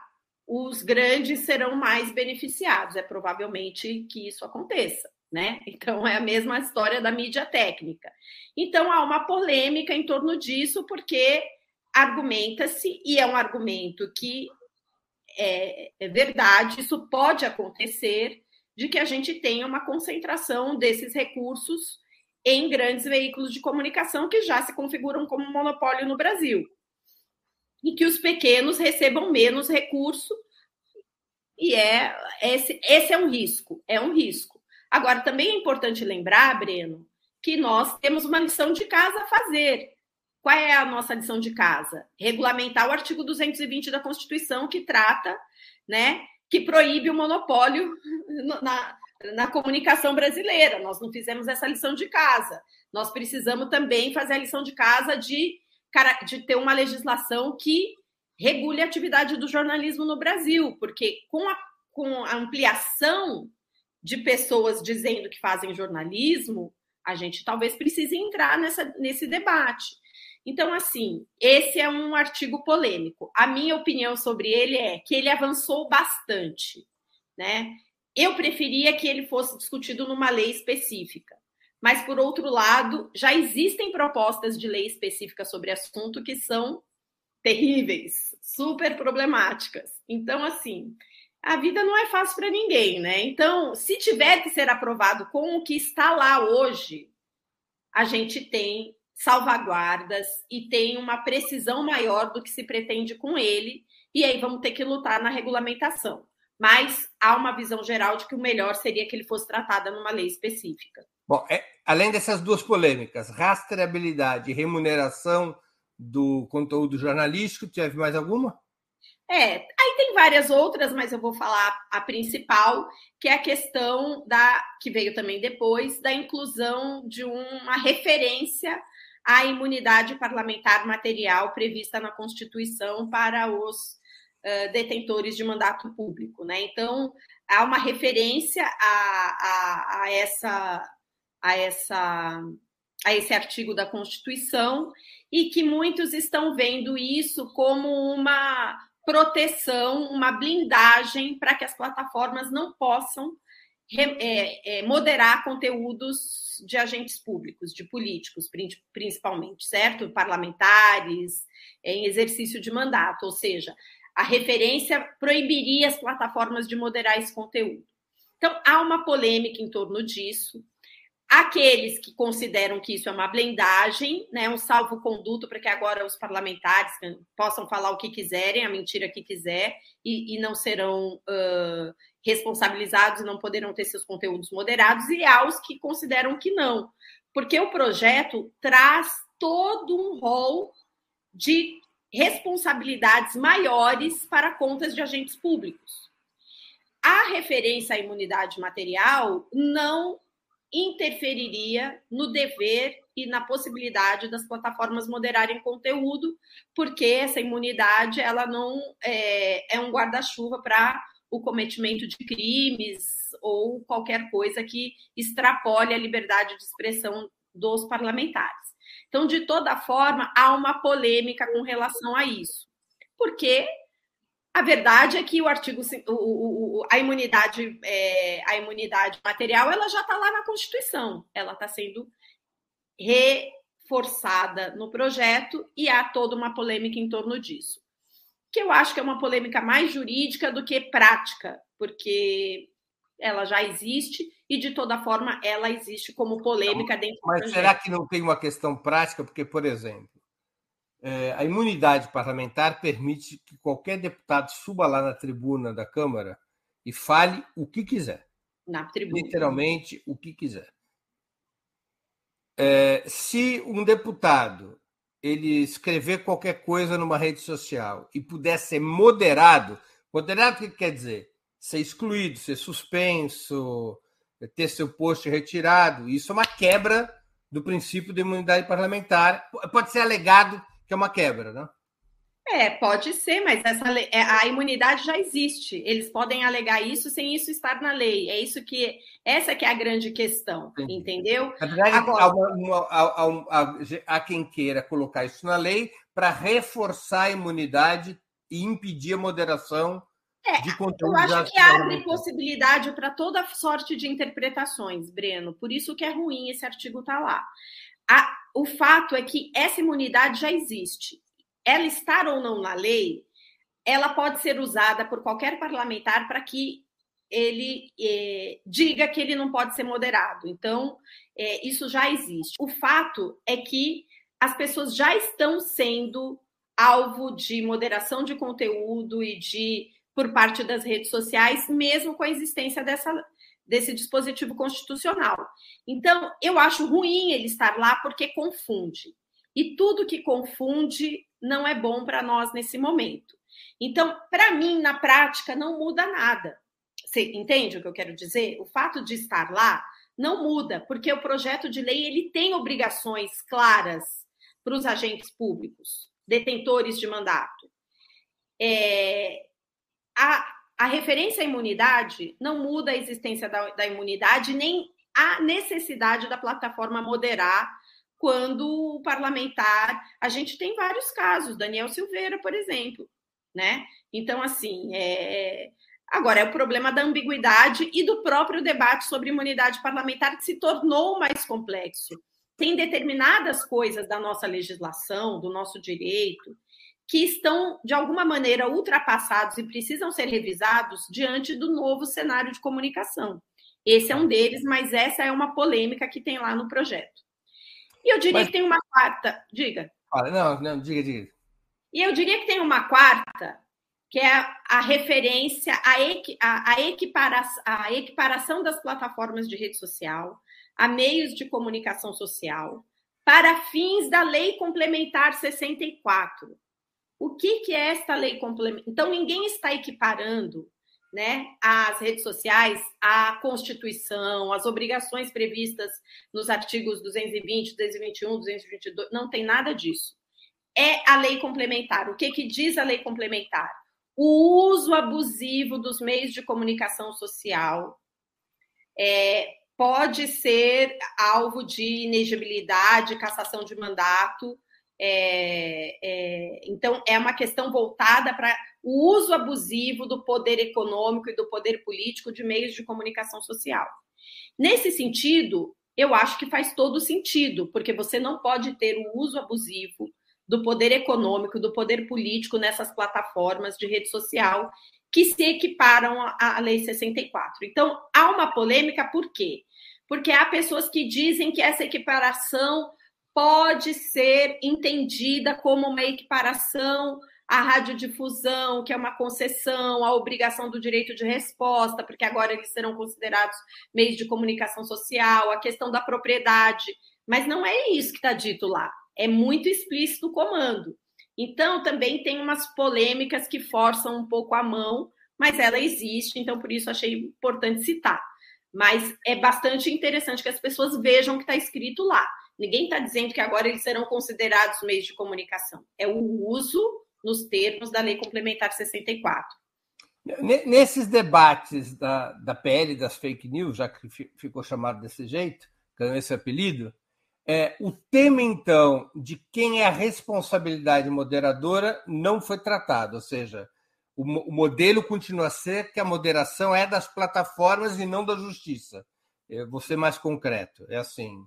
os grandes serão mais beneficiados. É provavelmente que isso aconteça né? Então é a mesma história da mídia técnica. Então há uma polêmica em torno disso, porque argumenta-se, e é um argumento que é, é, verdade, isso pode acontecer, de que a gente tenha uma concentração desses recursos em grandes veículos de comunicação que já se configuram como monopólio no Brasil. E que os pequenos recebam menos recurso. E é esse, esse é um risco, é um risco. Agora, também é importante lembrar, Breno, que nós temos uma lição de casa a fazer. Qual é a nossa lição de casa? Regulamentar o artigo 220 da Constituição, que trata, né, que proíbe o monopólio na, na comunicação brasileira. Nós não fizemos essa lição de casa. Nós precisamos também fazer a lição de casa de, de ter uma legislação que regule a atividade do jornalismo no Brasil, porque com a, com a ampliação de pessoas dizendo que fazem jornalismo, a gente talvez precise entrar nessa, nesse debate. Então, assim, esse é um artigo polêmico. A minha opinião sobre ele é que ele avançou bastante, né? Eu preferia que ele fosse discutido numa lei específica, mas, por outro lado, já existem propostas de lei específica sobre assunto que são terríveis, super problemáticas. Então, assim, a vida não é fácil para ninguém, né? Então, se tiver que ser aprovado com o que está lá hoje, a gente tem salvaguardas e tem uma precisão maior do que se pretende com ele, e aí vamos ter que lutar na regulamentação. Mas há uma visão geral de que o melhor seria que ele fosse tratado numa lei específica. Bom, é, além dessas duas polêmicas, rastreabilidade e remuneração do conteúdo jornalístico, teve mais alguma? É, aí tem várias outras, mas eu vou falar a principal, que é a questão da que veio também depois da inclusão de uma referência à imunidade parlamentar material prevista na Constituição para os detentores de mandato público, né? Então há uma referência a, a, a essa a essa a esse artigo da Constituição e que muitos estão vendo isso como uma proteção, uma blindagem para que as plataformas não possam é, é, moderar conteúdos de agentes públicos, de políticos, principalmente, certo? Parlamentares, em exercício de mandato, ou seja, a referência proibiria as plataformas de moderar esse conteúdo. Então, há uma polêmica em torno disso. Aqueles que consideram que isso é uma blindagem, né, um salvo-conduto para que agora os parlamentares possam falar o que quiserem, a mentira que quiser, e, e não serão uh, responsabilizados e não poderão ter seus conteúdos moderados, e há os que consideram que não, porque o projeto traz todo um rol de responsabilidades maiores para contas de agentes públicos. A referência à imunidade material não interferiria no dever e na possibilidade das plataformas moderarem conteúdo, porque essa imunidade ela não é, é um guarda-chuva para o cometimento de crimes ou qualquer coisa que extrapole a liberdade de expressão dos parlamentares. Então, de toda forma, há uma polêmica com relação a isso, porque a verdade é que o artigo, o, o, a imunidade, é, a imunidade material, ela já está lá na Constituição, ela está sendo reforçada no projeto e há toda uma polêmica em torno disso. Que eu acho que é uma polêmica mais jurídica do que prática, porque ela já existe e de toda forma ela existe como polêmica dentro Mas do será que não tem uma questão prática? Porque, por exemplo, é, a imunidade parlamentar permite que qualquer deputado suba lá na tribuna da Câmara e fale o que quiser. Na tribuna. Literalmente o que quiser. É, se um deputado ele escrever qualquer coisa numa rede social e puder ser moderado, moderado o que quer dizer? Ser excluído, ser suspenso, ter seu posto retirado. Isso é uma quebra do princípio da imunidade parlamentar. Pode ser alegado que é uma quebra, né? É, pode ser, mas essa é, a imunidade já existe. Eles podem alegar isso sem isso estar na lei. É isso que essa que é a grande questão, Entendi. entendeu? Na verdade, Agora, há, uma, há, há, há, quem queira colocar isso na lei para reforçar a imunidade e impedir a moderação é, de conteúdo. Eu acho que abre possibilidade para toda sorte de interpretações, Breno. Por isso que é ruim esse artigo estar tá lá. A, o fato é que essa imunidade já existe. Ela estar ou não na lei, ela pode ser usada por qualquer parlamentar para que ele é, diga que ele não pode ser moderado. Então, é, isso já existe. O fato é que as pessoas já estão sendo alvo de moderação de conteúdo e de por parte das redes sociais, mesmo com a existência dessa desse dispositivo constitucional. Então, eu acho ruim ele estar lá porque confunde. E tudo que confunde não é bom para nós nesse momento. Então, para mim, na prática, não muda nada. Você entende o que eu quero dizer? O fato de estar lá não muda, porque o projeto de lei ele tem obrigações claras para os agentes públicos, detentores de mandato. É, a, a referência à imunidade não muda a existência da, da imunidade, nem a necessidade da plataforma moderar quando o parlamentar. A gente tem vários casos, Daniel Silveira, por exemplo, né? Então, assim, é, Agora, é o problema da ambiguidade e do próprio debate sobre imunidade parlamentar, que se tornou mais complexo. Tem determinadas coisas da nossa legislação, do nosso direito, que estão, de alguma maneira, ultrapassados e precisam ser revisados diante do novo cenário de comunicação. Esse é um deles, mas essa é uma polêmica que tem lá no projeto. E eu diria mas... que tem uma quarta. Diga. Não, não, diga, diga. E eu diria que tem uma quarta, que é a referência à, equi, a, a, equiparação, a equiparação das plataformas de rede social a meios de comunicação social para fins da Lei Complementar 64. O que, que é esta lei complementar? Então, ninguém está equiparando né, as redes sociais à Constituição, as obrigações previstas nos artigos 220, 221, 222, não tem nada disso é a lei complementar. O que, que diz a lei complementar? O uso abusivo dos meios de comunicação social é, pode ser alvo de inegibilidade, cassação de mandato. É, é, então, é uma questão voltada para o uso abusivo do poder econômico e do poder político de meios de comunicação social. Nesse sentido, eu acho que faz todo sentido, porque você não pode ter o uso abusivo do poder econômico, do poder político nessas plataformas de rede social que se equiparam à Lei 64. Então, há uma polêmica, por quê? Porque há pessoas que dizem que essa equiparação pode ser entendida como uma equiparação à radiodifusão, que é uma concessão, à obrigação do direito de resposta, porque agora eles serão considerados meios de comunicação social, a questão da propriedade. Mas não é isso que está dito lá é muito explícito o comando. Então, também tem umas polêmicas que forçam um pouco a mão, mas ela existe, então por isso achei importante citar. Mas é bastante interessante que as pessoas vejam o que está escrito lá. Ninguém está dizendo que agora eles serão considerados meios de comunicação. É o uso nos termos da Lei Complementar 64. Nesses debates da, da PL das fake news, já que ficou chamado desse jeito, ganhou esse apelido, é, o tema, então, de quem é a responsabilidade moderadora não foi tratado, ou seja, o, o modelo continua a ser que a moderação é das plataformas e não da justiça. Eu vou ser mais concreto. É assim: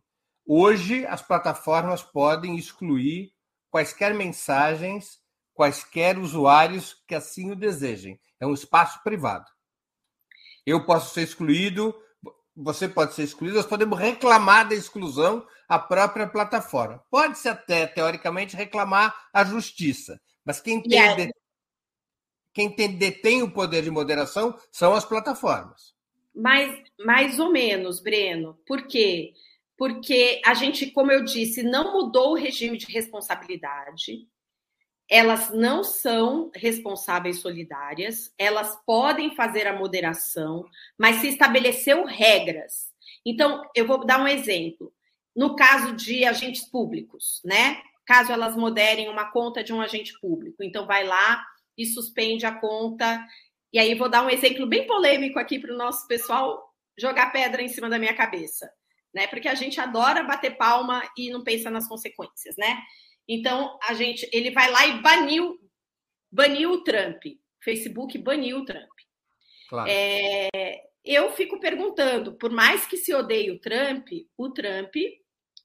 hoje as plataformas podem excluir quaisquer mensagens, quaisquer usuários que assim o desejem. É um espaço privado. Eu posso ser excluído você pode ser excluído, nós podemos reclamar da exclusão à própria plataforma. Pode-se até, teoricamente, reclamar à justiça, mas quem tem, yeah. de... quem tem, detém o poder de moderação são as plataformas. Mais, mais ou menos, Breno. Por quê? Porque a gente, como eu disse, não mudou o regime de responsabilidade elas não são responsáveis solidárias, elas podem fazer a moderação, mas se estabeleceu regras. Então, eu vou dar um exemplo. No caso de agentes públicos, né? Caso elas moderem uma conta de um agente público, então vai lá e suspende a conta. E aí vou dar um exemplo bem polêmico aqui para o nosso pessoal jogar pedra em cima da minha cabeça, né? Porque a gente adora bater palma e não pensa nas consequências, né? Então, a gente, ele vai lá e baniu, baniu o Trump. Facebook baniu o Trump. Claro. É, eu fico perguntando, por mais que se odeie o Trump, o Trump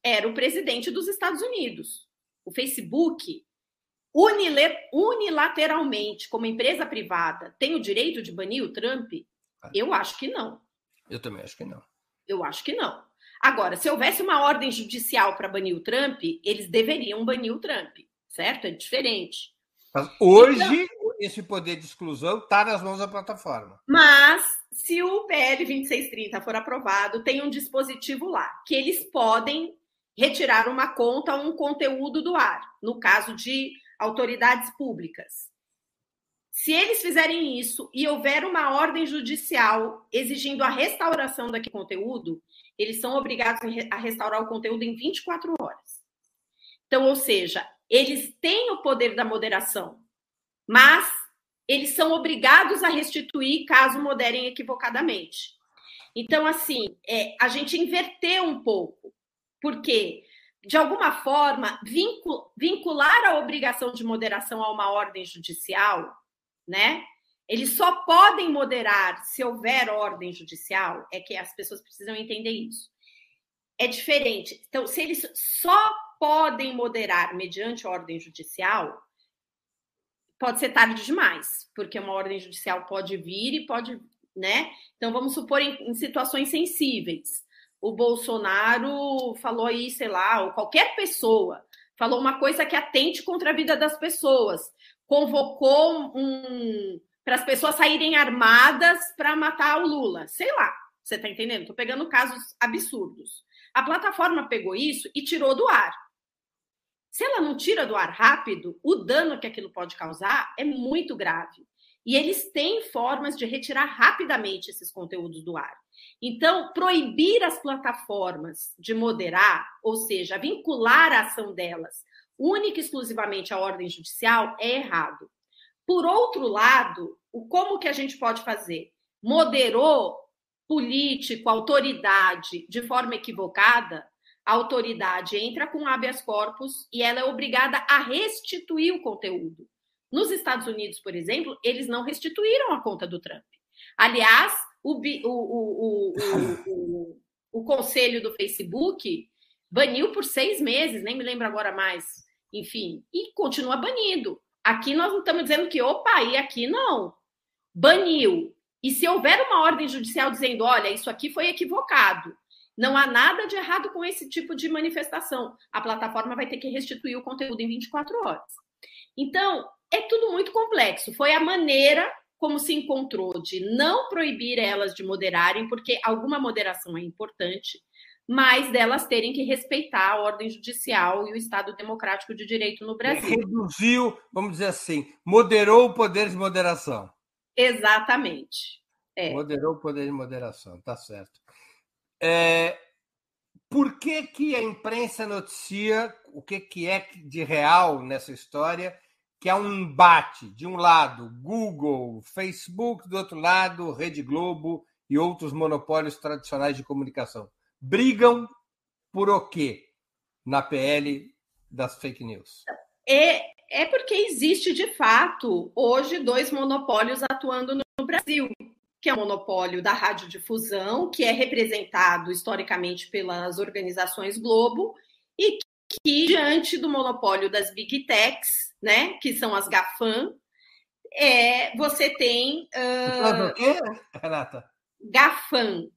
era o presidente dos Estados Unidos. O Facebook, unilateralmente, como empresa privada, tem o direito de banir o Trump? Eu acho que não. Eu também acho que não. Eu acho que não. Agora, se houvesse uma ordem judicial para banir o Trump, eles deveriam banir o Trump, certo? É diferente. Mas hoje, então, esse poder de exclusão está nas mãos da plataforma. Mas, se o PL 2630 for aprovado, tem um dispositivo lá que eles podem retirar uma conta ou um conteúdo do ar, no caso de autoridades públicas. Se eles fizerem isso e houver uma ordem judicial exigindo a restauração daquele conteúdo, eles são obrigados a restaurar o conteúdo em 24 horas. Então, ou seja, eles têm o poder da moderação, mas eles são obrigados a restituir caso moderem equivocadamente. Então, assim, é, a gente inverteu um pouco, porque, de alguma forma, vincular a obrigação de moderação a uma ordem judicial, né? Eles só podem moderar se houver ordem judicial, é que as pessoas precisam entender isso. É diferente. Então, se eles só podem moderar mediante ordem judicial, pode ser tarde demais, porque uma ordem judicial pode vir e pode, né? Então, vamos supor em, em situações sensíveis. O Bolsonaro falou aí, sei lá, ou qualquer pessoa falou uma coisa que atente contra a vida das pessoas, convocou um para as pessoas saírem armadas para matar o Lula, sei lá. Você está entendendo? Estou pegando casos absurdos. A plataforma pegou isso e tirou do ar. Se ela não tira do ar rápido, o dano que aquilo pode causar é muito grave. E eles têm formas de retirar rapidamente esses conteúdos do ar. Então, proibir as plataformas de moderar, ou seja, vincular a ação delas única e exclusivamente à ordem judicial, é errado. Por outro lado, o como que a gente pode fazer? Moderou político, autoridade de forma equivocada, a autoridade entra com habeas corpus e ela é obrigada a restituir o conteúdo. Nos Estados Unidos, por exemplo, eles não restituíram a conta do Trump. Aliás, o, o, o, o, conselho do Facebook baniu por seis meses, nem me lembro agora mais. Enfim, e continua banido. Aqui nós não estamos dizendo que, opa, e aqui não. Baniu. E se houver uma ordem judicial dizendo, olha, isso aqui foi equivocado, não há nada de errado com esse tipo de manifestação. A plataforma vai ter que restituir o conteúdo em 24 horas. Então, é tudo muito complexo. Foi a maneira como se encontrou de não proibir elas de moderarem, porque alguma moderação é importante, mas delas terem que respeitar a ordem judicial e o Estado democrático de direito no Brasil. Reduziu, vamos dizer assim, moderou o poder de moderação. Exatamente. É. Moderou o poder de moderação, tá certo. É, por que, que a imprensa noticia o que, que é de real nessa história? Que há um embate, de um lado, Google, Facebook, do outro lado, Rede Globo e outros monopólios tradicionais de comunicação. Brigam por o quê na PL das fake news? É, é porque existe, de fato, hoje, dois monopólios atuando no Brasil que é o monopólio da radiodifusão, que é representado historicamente pelas organizações Globo, e que, diante do monopólio das Big Techs, né, que são as GAFAM, é, você tem. Uh, Renata? GAFAM.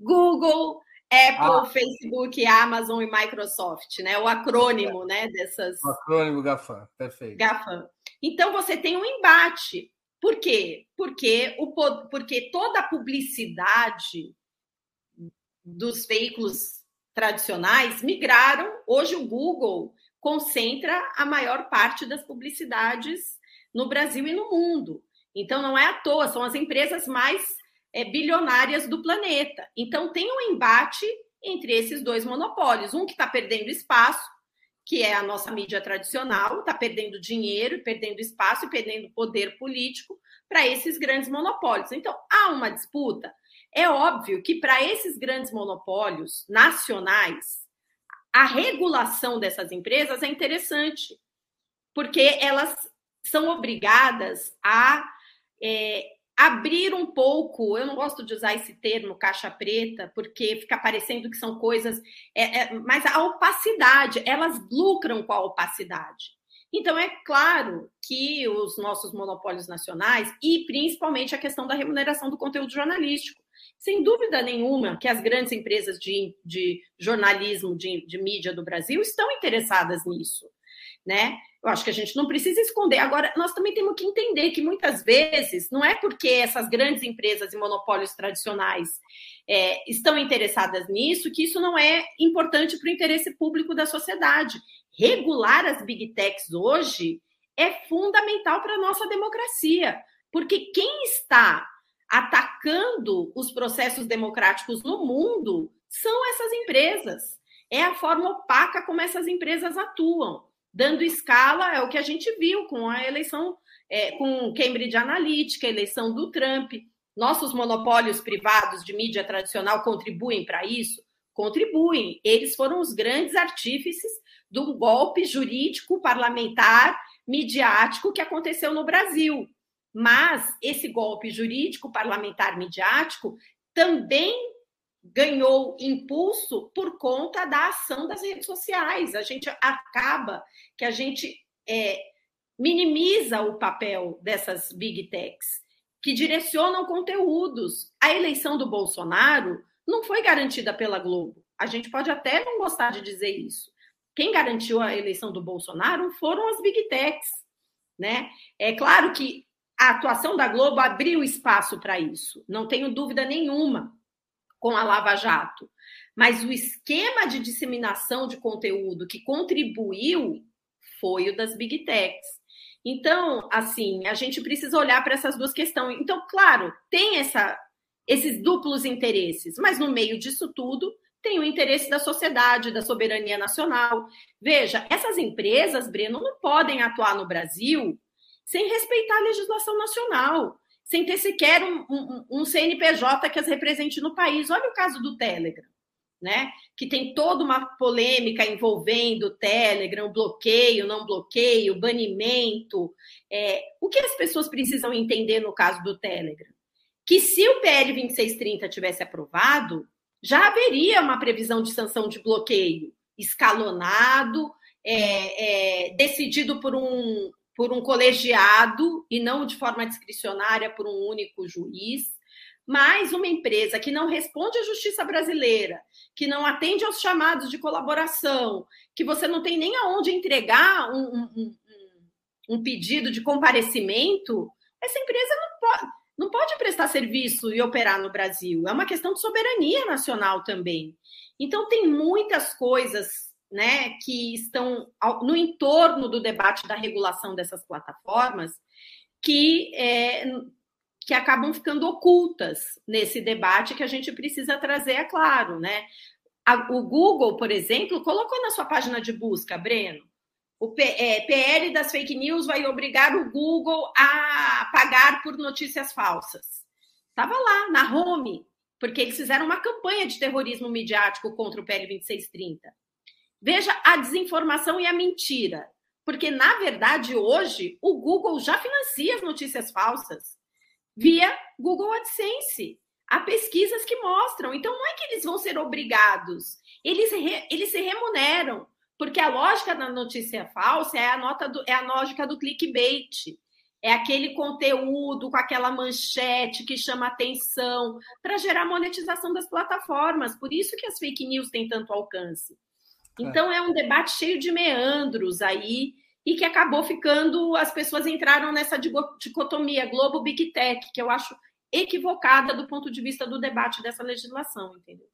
Google, Apple, ah. Facebook, Amazon e Microsoft, né? O acrônimo, né? Dessas. O acrônimo GAFAM, perfeito. GAFAM. Então você tem um embate por quê? Porque, o, porque toda a publicidade dos veículos tradicionais migraram. Hoje, o Google concentra a maior parte das publicidades no Brasil e no mundo. Então, não é à toa, são as empresas mais é, bilionárias do planeta. Então, tem um embate entre esses dois monopólios: um que está perdendo espaço, que é a nossa mídia tradicional, está perdendo dinheiro, perdendo espaço e perdendo poder político para esses grandes monopólios. Então, há uma disputa. É óbvio que para esses grandes monopólios nacionais, a regulação dessas empresas é interessante, porque elas são obrigadas a é, abrir um pouco, eu não gosto de usar esse termo caixa preta, porque fica parecendo que são coisas, é, é, mas a opacidade, elas lucram com a opacidade. Então, é claro que os nossos monopólios nacionais, e principalmente a questão da remuneração do conteúdo jornalístico, sem dúvida nenhuma que as grandes empresas de, de jornalismo, de, de mídia do Brasil estão interessadas nisso, né? Eu acho que a gente não precisa esconder. Agora, nós também temos que entender que muitas vezes não é porque essas grandes empresas e monopólios tradicionais é, estão interessadas nisso que isso não é importante para o interesse público da sociedade. Regular as big techs hoje é fundamental para a nossa democracia, porque quem está atacando os processos democráticos no mundo são essas empresas. É a forma opaca como essas empresas atuam dando escala, é o que a gente viu com a eleição, é, com Cambridge Analytica, a eleição do Trump. Nossos monopólios privados de mídia tradicional contribuem para isso? Contribuem. Eles foram os grandes artífices do golpe jurídico, parlamentar, midiático que aconteceu no Brasil. Mas esse golpe jurídico, parlamentar, midiático também ganhou impulso por conta da ação das redes sociais. A gente acaba que a gente é, minimiza o papel dessas big techs que direcionam conteúdos. A eleição do Bolsonaro não foi garantida pela Globo. A gente pode até não gostar de dizer isso. Quem garantiu a eleição do Bolsonaro foram as big techs, né? É claro que a atuação da Globo abriu espaço para isso, não tenho dúvida nenhuma com a Lava Jato. Mas o esquema de disseminação de conteúdo que contribuiu foi o das big techs. Então, assim, a gente precisa olhar para essas duas questões. Então, claro, tem essa, esses duplos interesses, mas no meio disso tudo tem o interesse da sociedade, da soberania nacional. Veja, essas empresas, Breno, não podem atuar no Brasil sem respeitar a legislação nacional, sem ter sequer um, um, um CNPJ que as represente no país. Olha o caso do Telegram, né? Que tem toda uma polêmica envolvendo o Telegram, bloqueio, não bloqueio, banimento. É, o que as pessoas precisam entender no caso do Telegram? Que se o PL 2630 tivesse aprovado, já haveria uma previsão de sanção de bloqueio escalonado, é, é, decidido por um, por um colegiado e não de forma discricionária por um único juiz, mas uma empresa que não responde à justiça brasileira, que não atende aos chamados de colaboração, que você não tem nem aonde entregar um, um, um, pedido de comparecimento, essa empresa não pode, não pode prestar serviço e operar no Brasil. É uma questão de soberania nacional também. Então, tem muitas coisas né, que estão no entorno do debate da regulação dessas plataformas que, é, que acabam ficando ocultas nesse debate que a gente precisa trazer, é claro. Né? A, o Google, por exemplo, colocou na sua página de busca, Breno, o P, é, PL das fake news vai obrigar o Google a pagar por notícias falsas. Estava lá, na home, porque eles fizeram uma campanha de terrorismo midiático contra o PL 2630. Veja a desinformação e a mentira. Porque, na verdade, hoje, o Google já financia as notícias falsas via Google AdSense. Há pesquisas que mostram. Então, não é que eles vão ser obrigados, eles, re, eles se remuneram. Porque a lógica da notícia falsa é a, nota do, é a lógica do clickbait. É aquele conteúdo com aquela manchete que chama atenção para gerar monetização das plataformas. Por isso que as fake news têm tanto alcance. É. Então é um debate cheio de meandros aí e que acabou ficando, as pessoas entraram nessa dicotomia Globo Big Tech, que eu acho equivocada do ponto de vista do debate dessa legislação, entendeu?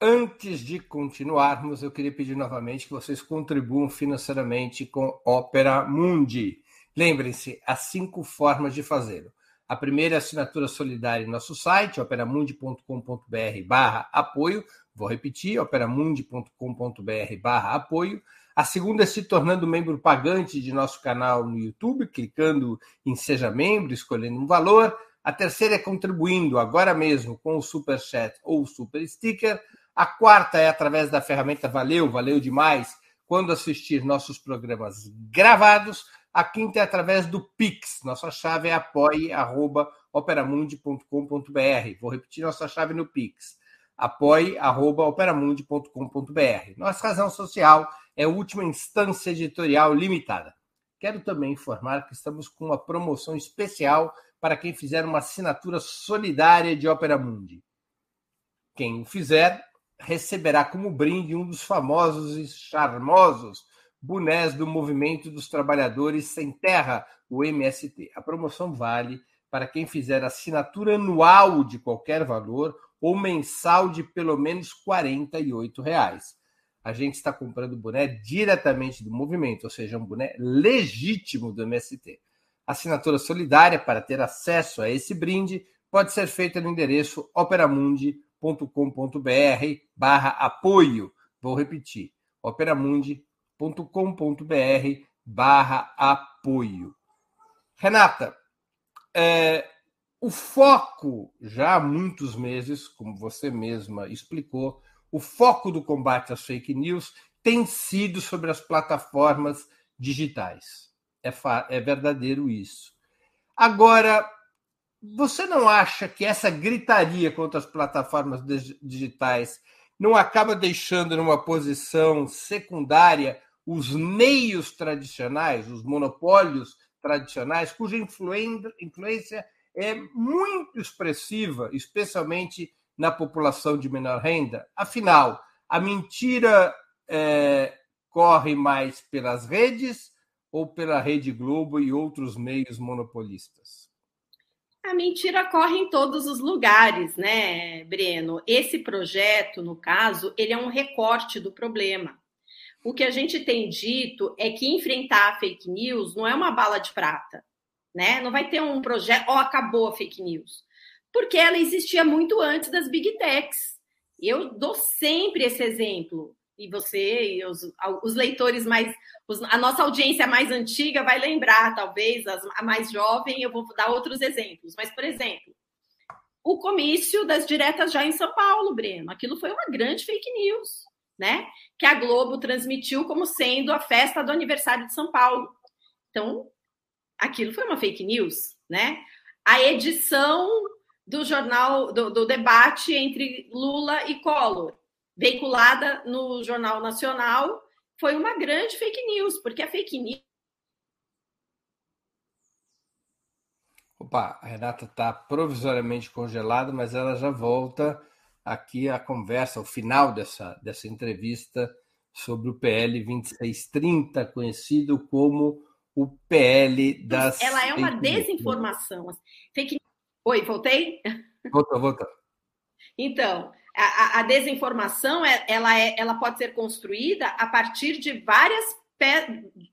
Antes de continuarmos, eu queria pedir novamente que vocês contribuam financeiramente com Opera Mundi. Lembrem-se, há cinco formas de fazê-lo. A primeira é assinatura solidária em nosso site, operamundi.com.br barra apoio. Vou repetir, operamundi.com.br barra apoio. A segunda é se tornando membro pagante de nosso canal no YouTube, clicando em Seja Membro, escolhendo um valor. A terceira é contribuindo agora mesmo com o Super Chat ou Super Sticker. A quarta é através da ferramenta Valeu, valeu demais, quando assistir nossos programas gravados. A quinta é através do Pix. Nossa chave é apoie.operamundi.com.br. Vou repetir nossa chave no Pix apoie.operamundi.com.br. Nossa razão social é última instância editorial limitada. Quero também informar que estamos com uma promoção especial para quem fizer uma assinatura solidária de Opera Mundi. Quem o fizer receberá como brinde um dos famosos e charmosos bonés do Movimento dos Trabalhadores Sem Terra, o MST. A promoção vale para quem fizer assinatura anual de qualquer valor ou mensal de pelo menos R$ reais. A gente está comprando boné diretamente do movimento, ou seja, um boné legítimo do MST. Assinatura solidária para ter acesso a esse brinde pode ser feita no endereço operamundi.com.br barra apoio. Vou repetir, operamundi.com.br barra apoio. Renata, é, o foco, já há muitos meses, como você mesma explicou, o foco do combate às fake news tem sido sobre as plataformas digitais. É, é verdadeiro isso. Agora, você não acha que essa gritaria contra as plataformas digitais não acaba deixando numa posição secundária os meios tradicionais, os monopólios tradicionais, cuja influência é muito expressiva, especialmente na população de menor renda? Afinal, a mentira é, corre mais pelas redes ou pela Rede Globo e outros meios monopolistas? A mentira corre em todos os lugares, né, Breno? Esse projeto, no caso, ele é um recorte do problema. O que a gente tem dito é que enfrentar a fake news não é uma bala de prata, né? Não vai ter um projeto, ó, oh, acabou a fake news. Porque ela existia muito antes das big techs. Eu dou sempre esse exemplo e você e os, os leitores mais, os, a nossa audiência mais antiga vai lembrar, talvez, as, a mais jovem, eu vou dar outros exemplos. Mas, por exemplo, o comício das diretas já em São Paulo, Breno, aquilo foi uma grande fake news, né? Que a Globo transmitiu como sendo a festa do aniversário de São Paulo. Então, aquilo foi uma fake news, né? A edição do jornal, do, do debate entre Lula e Collor veiculada no Jornal Nacional, foi uma grande fake news, porque a fake news. Opa, a Renata está provisoriamente congelada, mas ela já volta aqui à conversa, ao final dessa, dessa entrevista sobre o PL 2630, conhecido como o PL das. Ela é uma desinformação. Fake Oi, voltei? Voltou, voltou. Então, a, a desinformação é, ela, é, ela pode ser construída a partir de várias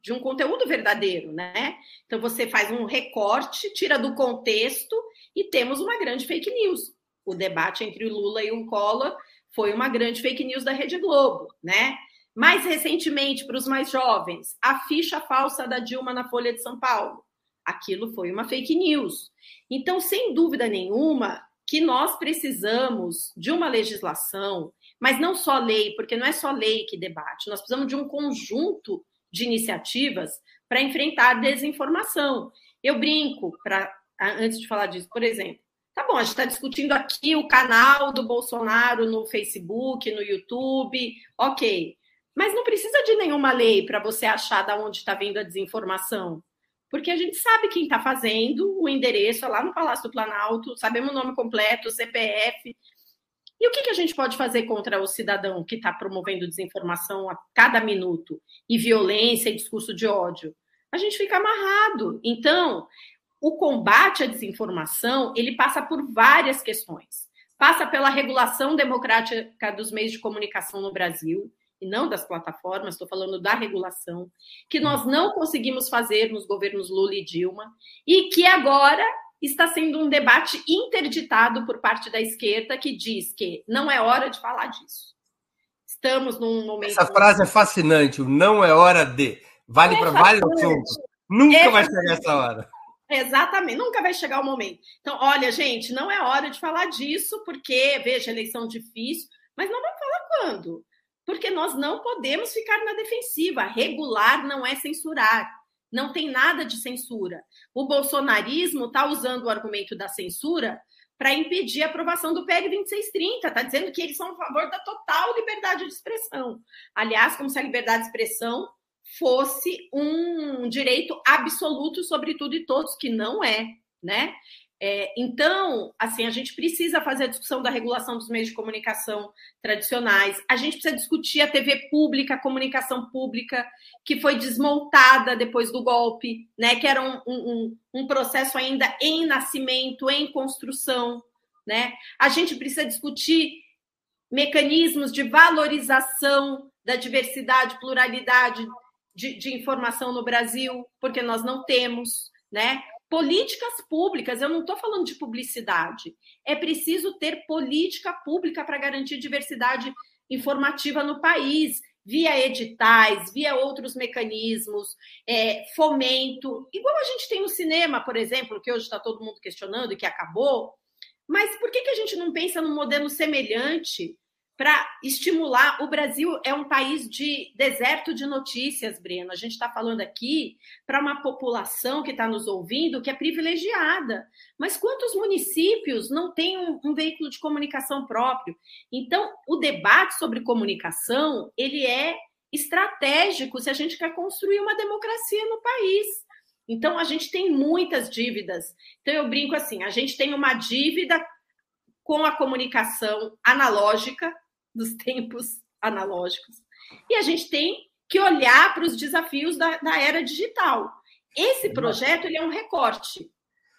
de um conteúdo verdadeiro, né? Então você faz um recorte, tira do contexto e temos uma grande fake news. O debate entre o Lula e o Collor foi uma grande fake news da Rede Globo, né? Mais recentemente, para os mais jovens, a ficha falsa da Dilma na Folha de São Paulo. Aquilo foi uma fake news. Então, sem dúvida nenhuma, que nós precisamos de uma legislação, mas não só lei, porque não é só lei que debate, nós precisamos de um conjunto de iniciativas para enfrentar a desinformação. Eu brinco, para antes de falar disso, por exemplo, tá bom, a gente está discutindo aqui o canal do Bolsonaro no Facebook, no YouTube, ok. Mas não precisa de nenhuma lei para você achar de onde está vindo a desinformação porque a gente sabe quem está fazendo, o endereço é lá no Palácio do Planalto, sabemos o nome completo, o CPF. E o que, que a gente pode fazer contra o cidadão que está promovendo desinformação a cada minuto e violência e discurso de ódio? A gente fica amarrado. Então, o combate à desinformação ele passa por várias questões. Passa pela regulação democrática dos meios de comunicação no Brasil, e não das plataformas, estou falando da regulação, que nós não conseguimos fazer nos governos Lula e Dilma, e que agora está sendo um debate interditado por parte da esquerda que diz que não é hora de falar disso. Estamos num momento. Essa frase é fascinante, o não é hora de. Vale é para vários assuntos. Nunca é vai chegar essa hora. Exatamente, nunca vai chegar o momento. Então, olha, gente, não é hora de falar disso, porque, veja, eleição difícil, mas não vamos falar quando? Porque nós não podemos ficar na defensiva. Regular não é censurar. Não tem nada de censura. O bolsonarismo está usando o argumento da censura para impedir a aprovação do PL 2630. Está dizendo que eles são a favor da total liberdade de expressão. Aliás, como se a liberdade de expressão fosse um direito absoluto sobre tudo e todos, que não é, né? É, então, assim, a gente precisa fazer a discussão da regulação dos meios de comunicação tradicionais, a gente precisa discutir a TV pública, a comunicação pública, que foi desmontada depois do golpe, né? Que era um, um, um processo ainda em nascimento, em construção, né? A gente precisa discutir mecanismos de valorização da diversidade, pluralidade de, de informação no Brasil, porque nós não temos, né? Políticas públicas, eu não estou falando de publicidade. É preciso ter política pública para garantir diversidade informativa no país, via editais, via outros mecanismos, é, fomento, igual a gente tem no cinema, por exemplo, que hoje está todo mundo questionando e que acabou. Mas por que, que a gente não pensa num modelo semelhante para estimular. O Brasil é um país de deserto de notícias, Breno. A gente está falando aqui para uma população que está nos ouvindo que é privilegiada. Mas quantos municípios não têm um, um, veículo de comunicação próprio? Então, o debate sobre comunicação ele é estratégico se a gente quer construir uma democracia no país. Então, a gente tem muitas dívidas. Então, eu brinco assim: a gente tem uma dívida com a comunicação analógica, dos tempos analógicos. E a gente tem que olhar para os desafios da, da, era digital. Esse projeto ele é um recorte.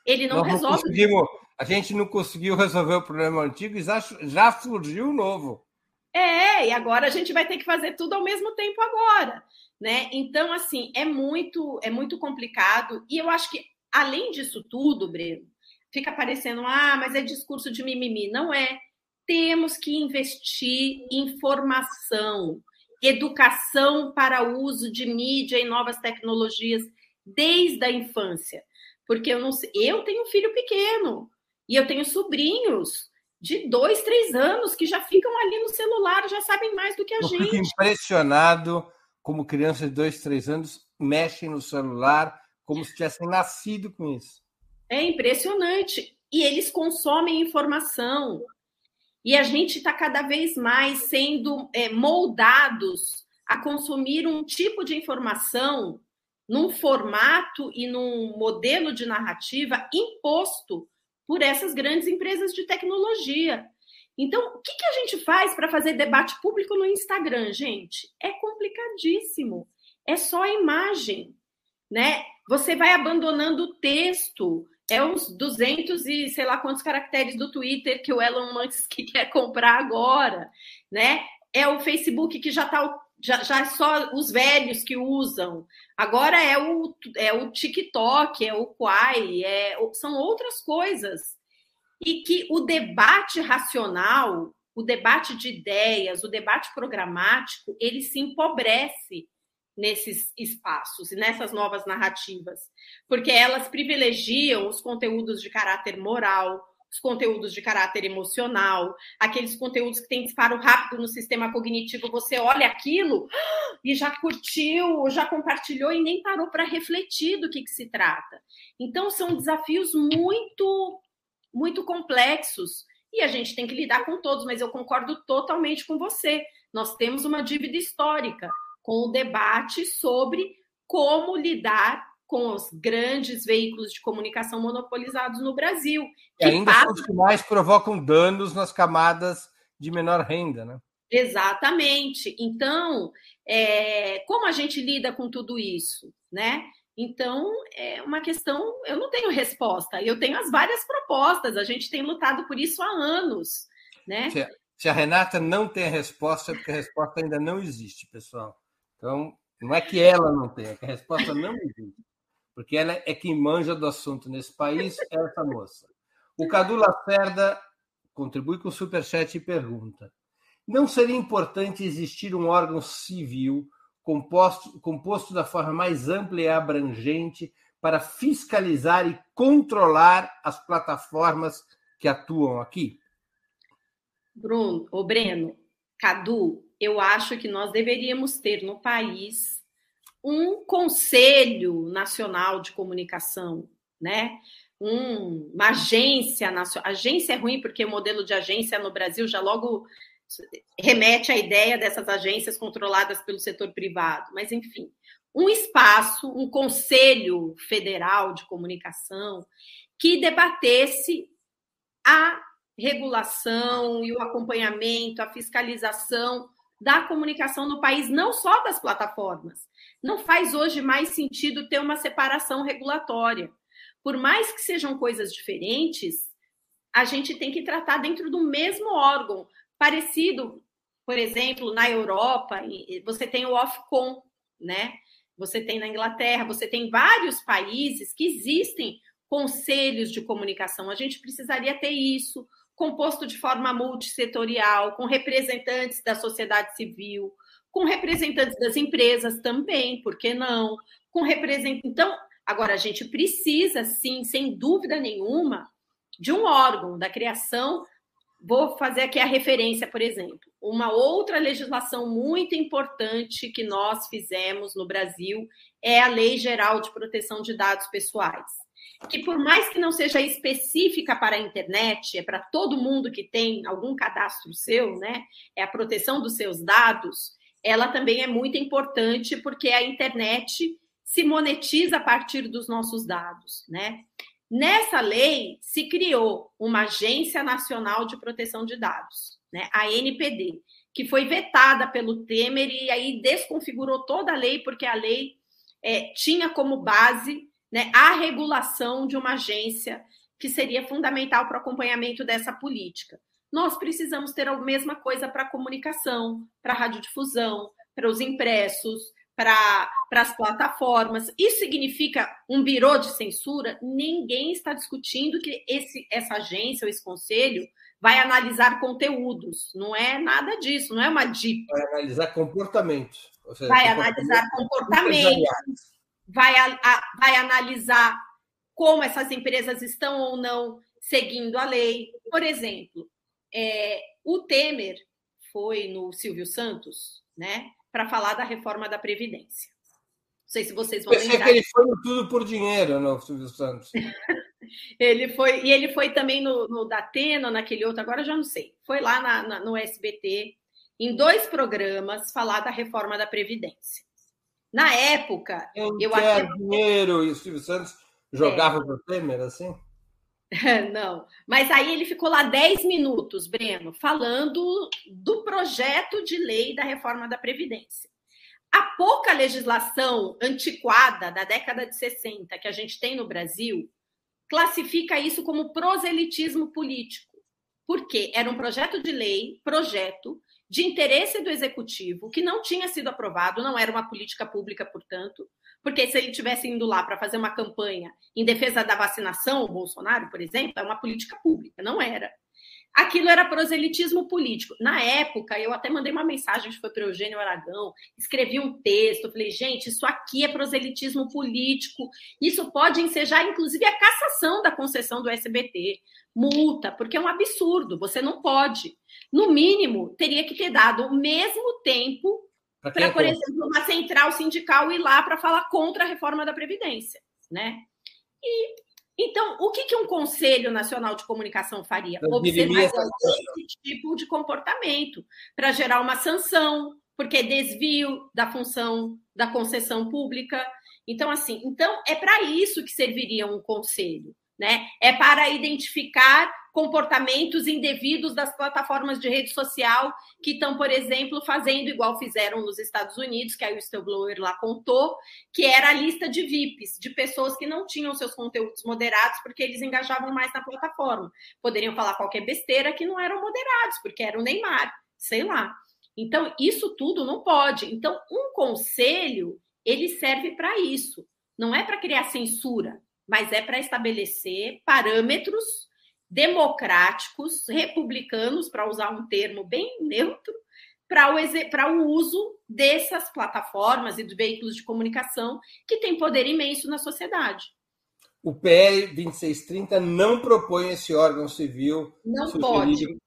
Ele não Nós resolve. Não a gente não conseguiu resolver o problema antigo e já, já surgiu o novo. É, e agora a gente vai ter que fazer tudo ao mesmo tempo agora, né? Então, assim, é muito, é muito complicado. E eu acho que, além disso tudo, Breno, fica parecendo, ah, mas é discurso de mimimi. Não é temos que investir em formação, educação para o uso de mídia e novas tecnologias desde a infância. Porque eu não sei, eu tenho um filho pequeno e eu tenho sobrinhos de dois, três anos que já ficam ali no celular, já sabem mais do que a eu gente. Fico impressionado como crianças de dois, três anos mexem no celular como se tivessem nascido com isso. É impressionante. E eles consomem informação. E a gente está cada vez mais sendo é, moldados a consumir um tipo de informação num formato e num modelo de narrativa imposto por essas grandes empresas de tecnologia. Então, o que, que a gente faz para fazer debate público no Instagram, gente? É complicadíssimo. É só a imagem, né? Você vai abandonando o texto, é uns 200 e sei lá quantos caracteres do Twitter que o Elon Musk quer comprar agora, né? É o Facebook que já está já, já é só os velhos que usam. Agora é o, é o TikTok, é o Quai, é, são outras coisas. E que o debate racional, o debate de ideias, o debate programático, ele se empobrece nesses espaços e nessas novas narrativas, porque elas privilegiam os conteúdos de caráter moral, os conteúdos de caráter emocional, aqueles conteúdos que têm disparo rápido no sistema cognitivo, você olha aquilo e já curtiu, já compartilhou e nem parou para refletir do que, que se trata. Então, são desafios muito, muito complexos e a gente tem que lidar com todos, mas eu concordo totalmente com você. Nós temos uma dívida histórica com o debate sobre como lidar com os grandes veículos de comunicação monopolizados no Brasil. Que ainda passa... são os que mais provocam danos nas camadas de menor renda, né? Exatamente. Então, é, como a gente lida com tudo isso, né? Então, é uma questão, eu não tenho resposta, eu tenho as várias propostas, a gente tem lutado por isso há anos, né? Se a, se a Renata não tem a resposta, é porque a resposta ainda não existe, pessoal. Então, não é que ela não tenha, é que a resposta não existe. Porque ela é quem manja do assunto nesse país, essa moça. O Cadu Lacerda contribui com o Superchat e pergunta: Não seria importante existir um órgão civil composto, composto da forma mais ampla e abrangente para fiscalizar e controlar as plataformas que atuam aqui? Bruno, o Breno, Cadu, eu acho que nós deveríamos ter no país um Conselho Nacional de Comunicação, né? Um, uma agência nacional. Agência é ruim porque o modelo de agência no Brasil já logo remete à ideia dessas agências controladas pelo setor privado, mas enfim, um espaço, um conselho federal de comunicação que debatesse a regulação e o acompanhamento, a fiscalização da comunicação no país, não só das plataformas. Não faz hoje mais sentido ter uma separação regulatória. Por mais que sejam coisas diferentes, a gente tem que tratar dentro do mesmo órgão, parecido, por exemplo, na Europa, você tem o Ofcom, né? Você tem na Inglaterra, você tem vários países que existem conselhos de comunicação. A gente precisaria ter isso composto de forma multissetorial, com representantes da sociedade civil, com representantes das empresas também, por que não? Com representantes. Então, agora a gente precisa, sim, sem dúvida nenhuma, de um órgão da criação vou fazer aqui a referência, por exemplo. Uma outra legislação muito importante que nós fizemos no Brasil é a Lei Geral de Proteção de Dados Pessoais. Que, por mais que não seja específica para a internet, é para todo mundo que tem algum cadastro seu, né? É a proteção dos seus dados, ela também é muito importante porque a internet se monetiza a partir dos nossos dados, né? Nessa lei se criou uma Agência Nacional de Proteção de Dados, né, a NPD, que foi vetada pelo Temer e aí desconfigurou toda a lei, porque a lei é, tinha como base né, a regulação de uma agência que seria fundamental para o acompanhamento dessa política. Nós precisamos ter a mesma coisa para a comunicação, para a radiodifusão, para os impressos, para as plataformas. Isso significa um birô de censura? Ninguém está discutindo que esse, essa agência ou esse conselho vai analisar conteúdos. Não é nada disso, não é uma DIP. Vai analisar comportamentos. Seja, vai analisar comportamentos, vai, a, vai analisar como essas empresas estão ou não seguindo a lei. Por exemplo, é, o Temer foi no Silvio Santos, né? para falar da reforma da Previdência. Não sei se vocês vão lembrar. que ele foi no Tudo por Dinheiro, no Silvio Santos. ele foi, e ele foi também no, no Datena, naquele outro, agora já não sei. Foi lá na, na, no SBT, em dois programas, falar da reforma da Previdência. Na época, eu, eu até... dinheiro e o Silvio Santos jogava é. para Temer, assim? Não, mas aí ele ficou lá 10 minutos, Breno, falando do projeto de lei da reforma da Previdência. A pouca legislação antiquada da década de 60 que a gente tem no Brasil classifica isso como proselitismo político. Porque era um projeto de lei, projeto de interesse do executivo, que não tinha sido aprovado, não era uma política pública, portanto, porque se ele tivesse indo lá para fazer uma campanha em defesa da vacinação, o Bolsonaro, por exemplo, é uma política pública, não era. Aquilo era proselitismo político. Na época, eu até mandei uma mensagem, foi para o Eugênio Aragão, escrevi um texto, falei, gente, isso aqui é proselitismo político, isso pode ensejar, inclusive, a cassação da concessão do SBT, multa, porque é um absurdo, você não pode. No mínimo, teria que ter dado o mesmo tempo para, por exemplo, uma central sindical ir lá para falar contra a reforma da Previdência, né? E então, o que, que um Conselho Nacional de Comunicação faria? Observar esse tipo de comportamento para gerar uma sanção, porque é desvio da função da concessão pública. Então, assim, então é para isso que serviria um conselho, né? É para identificar comportamentos indevidos das plataformas de rede social que estão, por exemplo, fazendo igual fizeram nos Estados Unidos, que aí o Stillblower lá contou, que era a lista de VIPs, de pessoas que não tinham seus conteúdos moderados porque eles engajavam mais na plataforma. Poderiam falar qualquer besteira que não eram moderados, porque era o Neymar, sei lá. Então, isso tudo não pode. Então, um conselho, ele serve para isso. Não é para criar censura, mas é para estabelecer parâmetros democráticos, republicanos, para usar um termo bem neutro, para o, o uso dessas plataformas e dos veículos de comunicação que têm poder imenso na sociedade. O PL 2630 não propõe esse órgão civil. Não pode.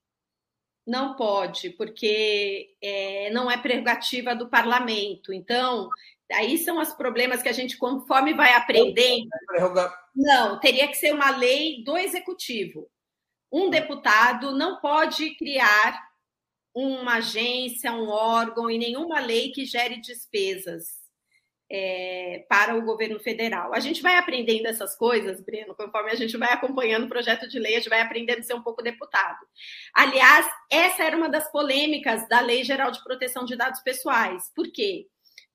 Não pode, porque é, não é prerrogativa do parlamento. Então, aí são os problemas que a gente, conforme vai aprendendo. Não, teria que ser uma lei do executivo um deputado não pode criar uma agência, um órgão e nenhuma lei que gere despesas é, para o governo federal. A gente vai aprendendo essas coisas, Breno, conforme a gente vai acompanhando o projeto de lei, a gente vai aprendendo a ser um pouco deputado. Aliás, essa era uma das polêmicas da Lei Geral de Proteção de Dados Pessoais. Por quê?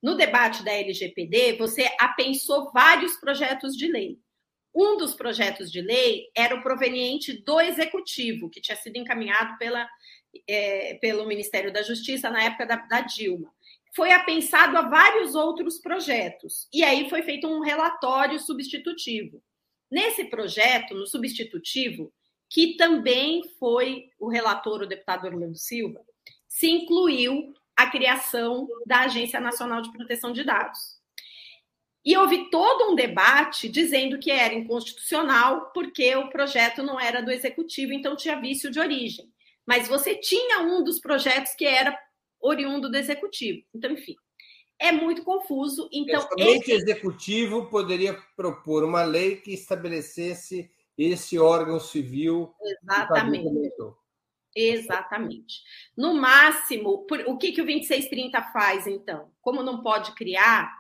No debate da LGPD, você apensou vários projetos de lei. Um dos projetos de lei era o proveniente do executivo, que tinha sido encaminhado pela, é, pelo Ministério da Justiça na época da, da Dilma. Foi apensado a vários outros projetos, e aí foi feito um relatório substitutivo. Nesse projeto, no substitutivo, que também foi o relator, o deputado Orlando Silva, se incluiu a criação da Agência Nacional de Proteção de Dados. E houve todo um debate dizendo que era inconstitucional porque o projeto não era do executivo, então tinha vício de origem. mas você tinha um dos projetos que era oriundo do executivo. Então, enfim, é muito confuso. Então, esse... o executivo poderia propor uma lei que estabelecesse esse órgão civil. Exatamente. Exatamente. No máximo, por, o que, que o 2630 faz, então? Como não pode criar,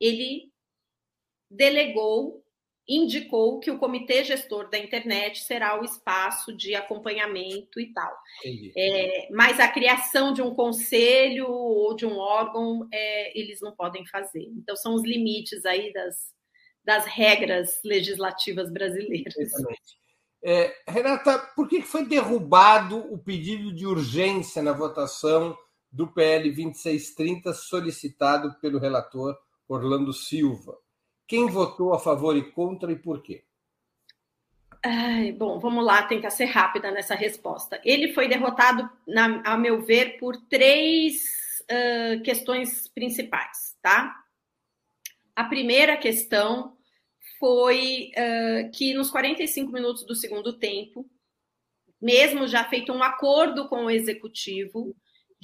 ele delegou, indicou que o comitê gestor da internet será o espaço de acompanhamento e tal. É, mas a criação de um conselho ou de um órgão, é, eles não podem fazer. Então, são os limites aí das, das regras legislativas brasileiras. Exatamente. É, Renata, por que foi derrubado o pedido de urgência na votação do PL 2630 solicitado pelo relator Orlando Silva? Quem votou a favor e contra e por quê? Ai, bom, vamos lá tentar ser rápida nessa resposta. Ele foi derrotado, na, a meu ver, por três uh, questões principais, tá? A primeira questão foi uh, que nos 45 minutos do segundo tempo, mesmo já feito um acordo com o executivo,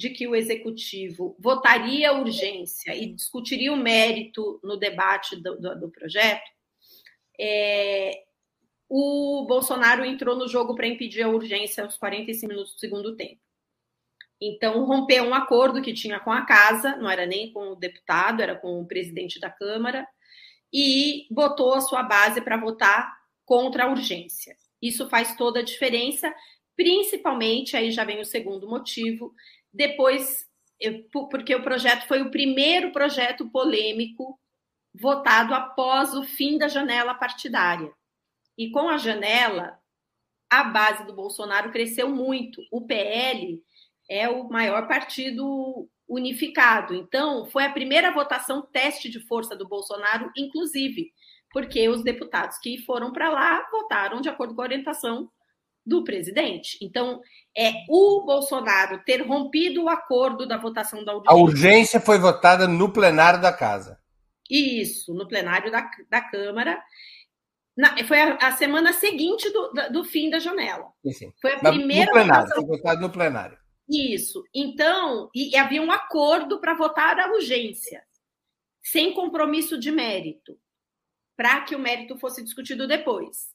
de que o executivo votaria urgência e discutiria o mérito no debate do, do, do projeto, é, o Bolsonaro entrou no jogo para impedir a urgência aos 45 minutos do segundo tempo. Então, rompeu um acordo que tinha com a casa, não era nem com o deputado, era com o presidente da Câmara, e botou a sua base para votar contra a urgência. Isso faz toda a diferença, principalmente, aí já vem o segundo motivo, depois, porque o projeto foi o primeiro projeto polêmico votado após o fim da janela partidária. E com a janela, a base do Bolsonaro cresceu muito. O PL é o maior partido unificado. Então, foi a primeira votação teste de força do Bolsonaro, inclusive, porque os deputados que foram para lá votaram de acordo com a orientação do presidente. Então, é o Bolsonaro ter rompido o acordo da votação da urgência. A urgência foi votada no plenário da casa. Isso, no plenário da, da Câmara. Na, foi a, a, semana seguinte do, do, fim da janela. Sim, sim. Foi a primeira no plenário, votação. Foi votado no plenário. Isso. Então, e, e havia um acordo para votar a urgência, sem compromisso de mérito, para que o mérito fosse discutido depois.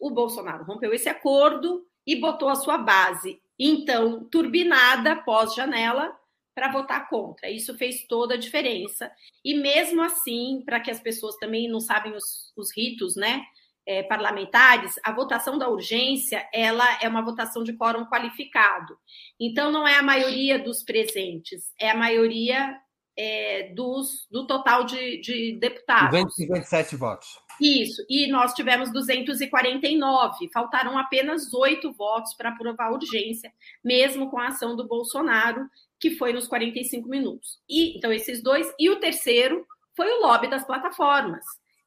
O Bolsonaro rompeu esse acordo e botou a sua base, então, turbinada pós-janela, para votar contra. Isso fez toda a diferença. E mesmo assim, para que as pessoas também não sabem os, os ritos, né? é, parlamentares, a votação da urgência ela é uma votação de quórum qualificado. Então, não é a maioria dos presentes, é a maioria é, dos, do total de, de deputados. 257 votos. Isso, e nós tivemos 249, faltaram apenas oito votos para aprovar a urgência, mesmo com a ação do Bolsonaro, que foi nos 45 minutos. E Então, esses dois, e o terceiro foi o lobby das plataformas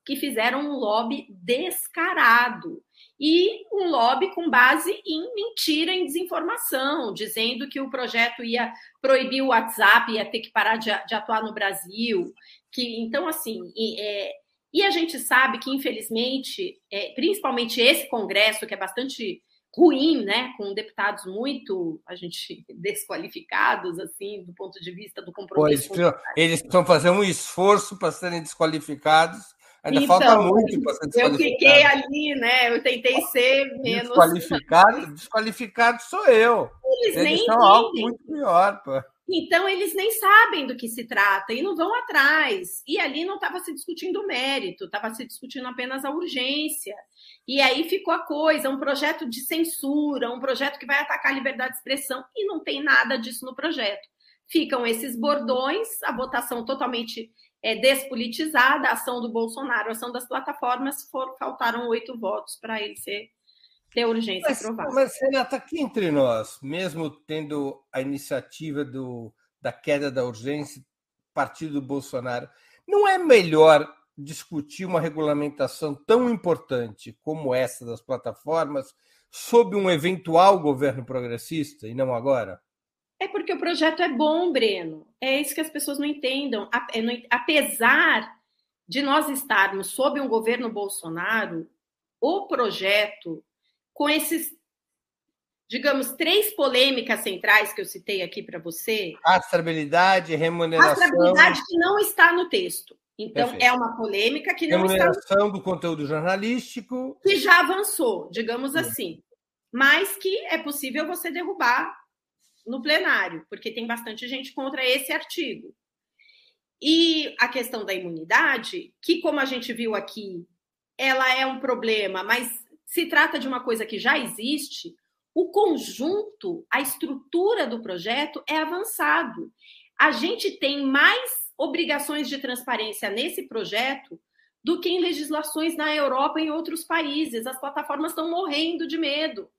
que fizeram um lobby descarado e um lobby com base em mentira, em desinformação, dizendo que o projeto ia proibir o WhatsApp, ia ter que parar de, de atuar no Brasil. Que então assim é, e a gente sabe que infelizmente, é, principalmente esse Congresso que é bastante ruim, né, com deputados muito a gente desqualificados assim do ponto de vista do compromisso. Pois, eles precisam fazer um esforço para serem desqualificados Ainda então, falta muito para ser Eu fiquei ali, né? Eu tentei ser menos. Desqualificado, desqualificado sou eu. Eles, eles nem são algo muito pior, pô. Então, eles nem sabem do que se trata e não vão atrás. E ali não estava se discutindo o mérito, estava se discutindo apenas a urgência. E aí ficou a coisa: um projeto de censura, um projeto que vai atacar a liberdade de expressão, e não tem nada disso no projeto. Ficam esses bordões, a votação totalmente é, despolitizada, a ação do Bolsonaro, a ação das plataformas, for, faltaram oito votos para ele ser ter urgência mas, aprovada. Mas, Renata, aqui entre nós, mesmo tendo a iniciativa do, da queda da urgência, partido do Bolsonaro, não é melhor discutir uma regulamentação tão importante como essa das plataformas sob um eventual governo progressista e não agora? É porque o projeto é bom, Breno. É isso que as pessoas não entendam. É, apesar de nós estarmos sob um governo Bolsonaro, o projeto, com esses digamos, três polêmicas centrais que eu citei aqui para você. Rastreabilidade, remuneração. Rastreabilidade que não está no texto. Então, Perfeito. é uma polêmica que não está. Remuneração do conteúdo jornalístico. Que já avançou, digamos Sim. assim. Mas que é possível você derrubar no plenário, porque tem bastante gente contra esse artigo. E a questão da imunidade, que, como a gente viu aqui, ela é um problema, mas se trata de uma coisa que já existe, o conjunto, a estrutura do projeto é avançado. A gente tem mais obrigações de transparência nesse projeto do que em legislações na Europa e em outros países. As plataformas estão morrendo de medo,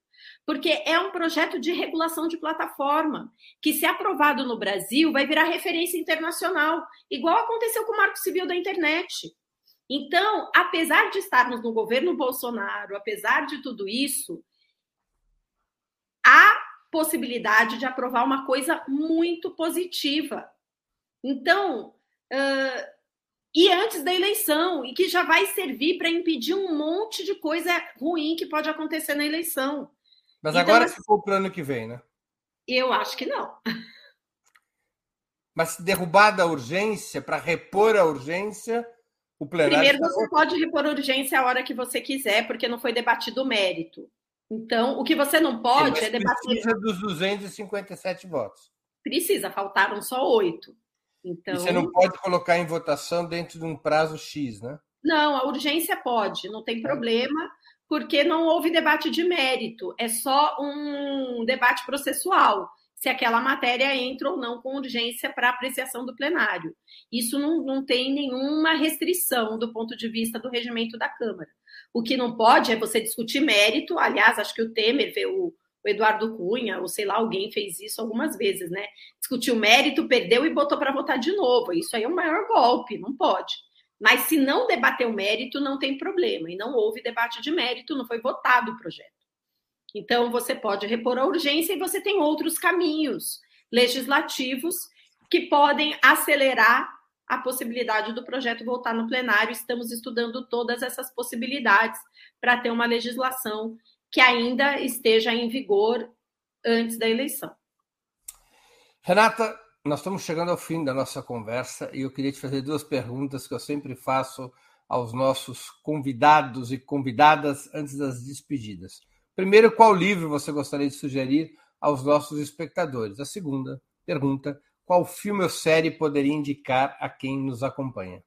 porque é um projeto de regulação de plataforma, que, se aprovado no Brasil, vai virar referência internacional, igual aconteceu com o Marco Civil da Internet. Então, apesar de estarmos no governo Bolsonaro, apesar de tudo isso, há possibilidade de aprovar uma coisa muito positiva. Então, uh, e antes da eleição, e que já vai servir para impedir um monte de coisa ruim que pode acontecer na eleição. Mas então, agora ficou para o ano que vem, né? Eu acho que não. Mas derrubada a urgência, para repor a urgência, o plenário. Primeiro, você pode repor urgência a hora que você quiser, porque não foi debatido o mérito. Então, o que você não pode é debater. Precisa dos 257 votos. Precisa, faltaram só oito. Então... E você não pode colocar em votação dentro de um prazo X, né? Não, a urgência pode, não tem problema, porque não houve debate de mérito, é só um debate processual, se aquela matéria entra ou não com urgência para apreciação do plenário. Isso não, não tem nenhuma restrição do ponto de vista do regimento da Câmara. O que não pode é você discutir mérito. Aliás, acho que o Temer, o, o Eduardo Cunha, ou sei lá, alguém fez isso algumas vezes, né? Discutiu mérito, perdeu e botou para votar de novo. Isso aí é o maior golpe, não pode. Mas se não debater o mérito, não tem problema. E não houve debate de mérito, não foi votado o projeto. Então, você pode repor a urgência e você tem outros caminhos legislativos que podem acelerar a possibilidade do projeto voltar no plenário. Estamos estudando todas essas possibilidades para ter uma legislação que ainda esteja em vigor antes da eleição. Renata, nós estamos chegando ao fim da nossa conversa e eu queria te fazer duas perguntas que eu sempre faço aos nossos convidados e convidadas antes das despedidas. Primeiro, qual livro você gostaria de sugerir aos nossos espectadores? A segunda pergunta, qual filme ou série poderia indicar a quem nos acompanha?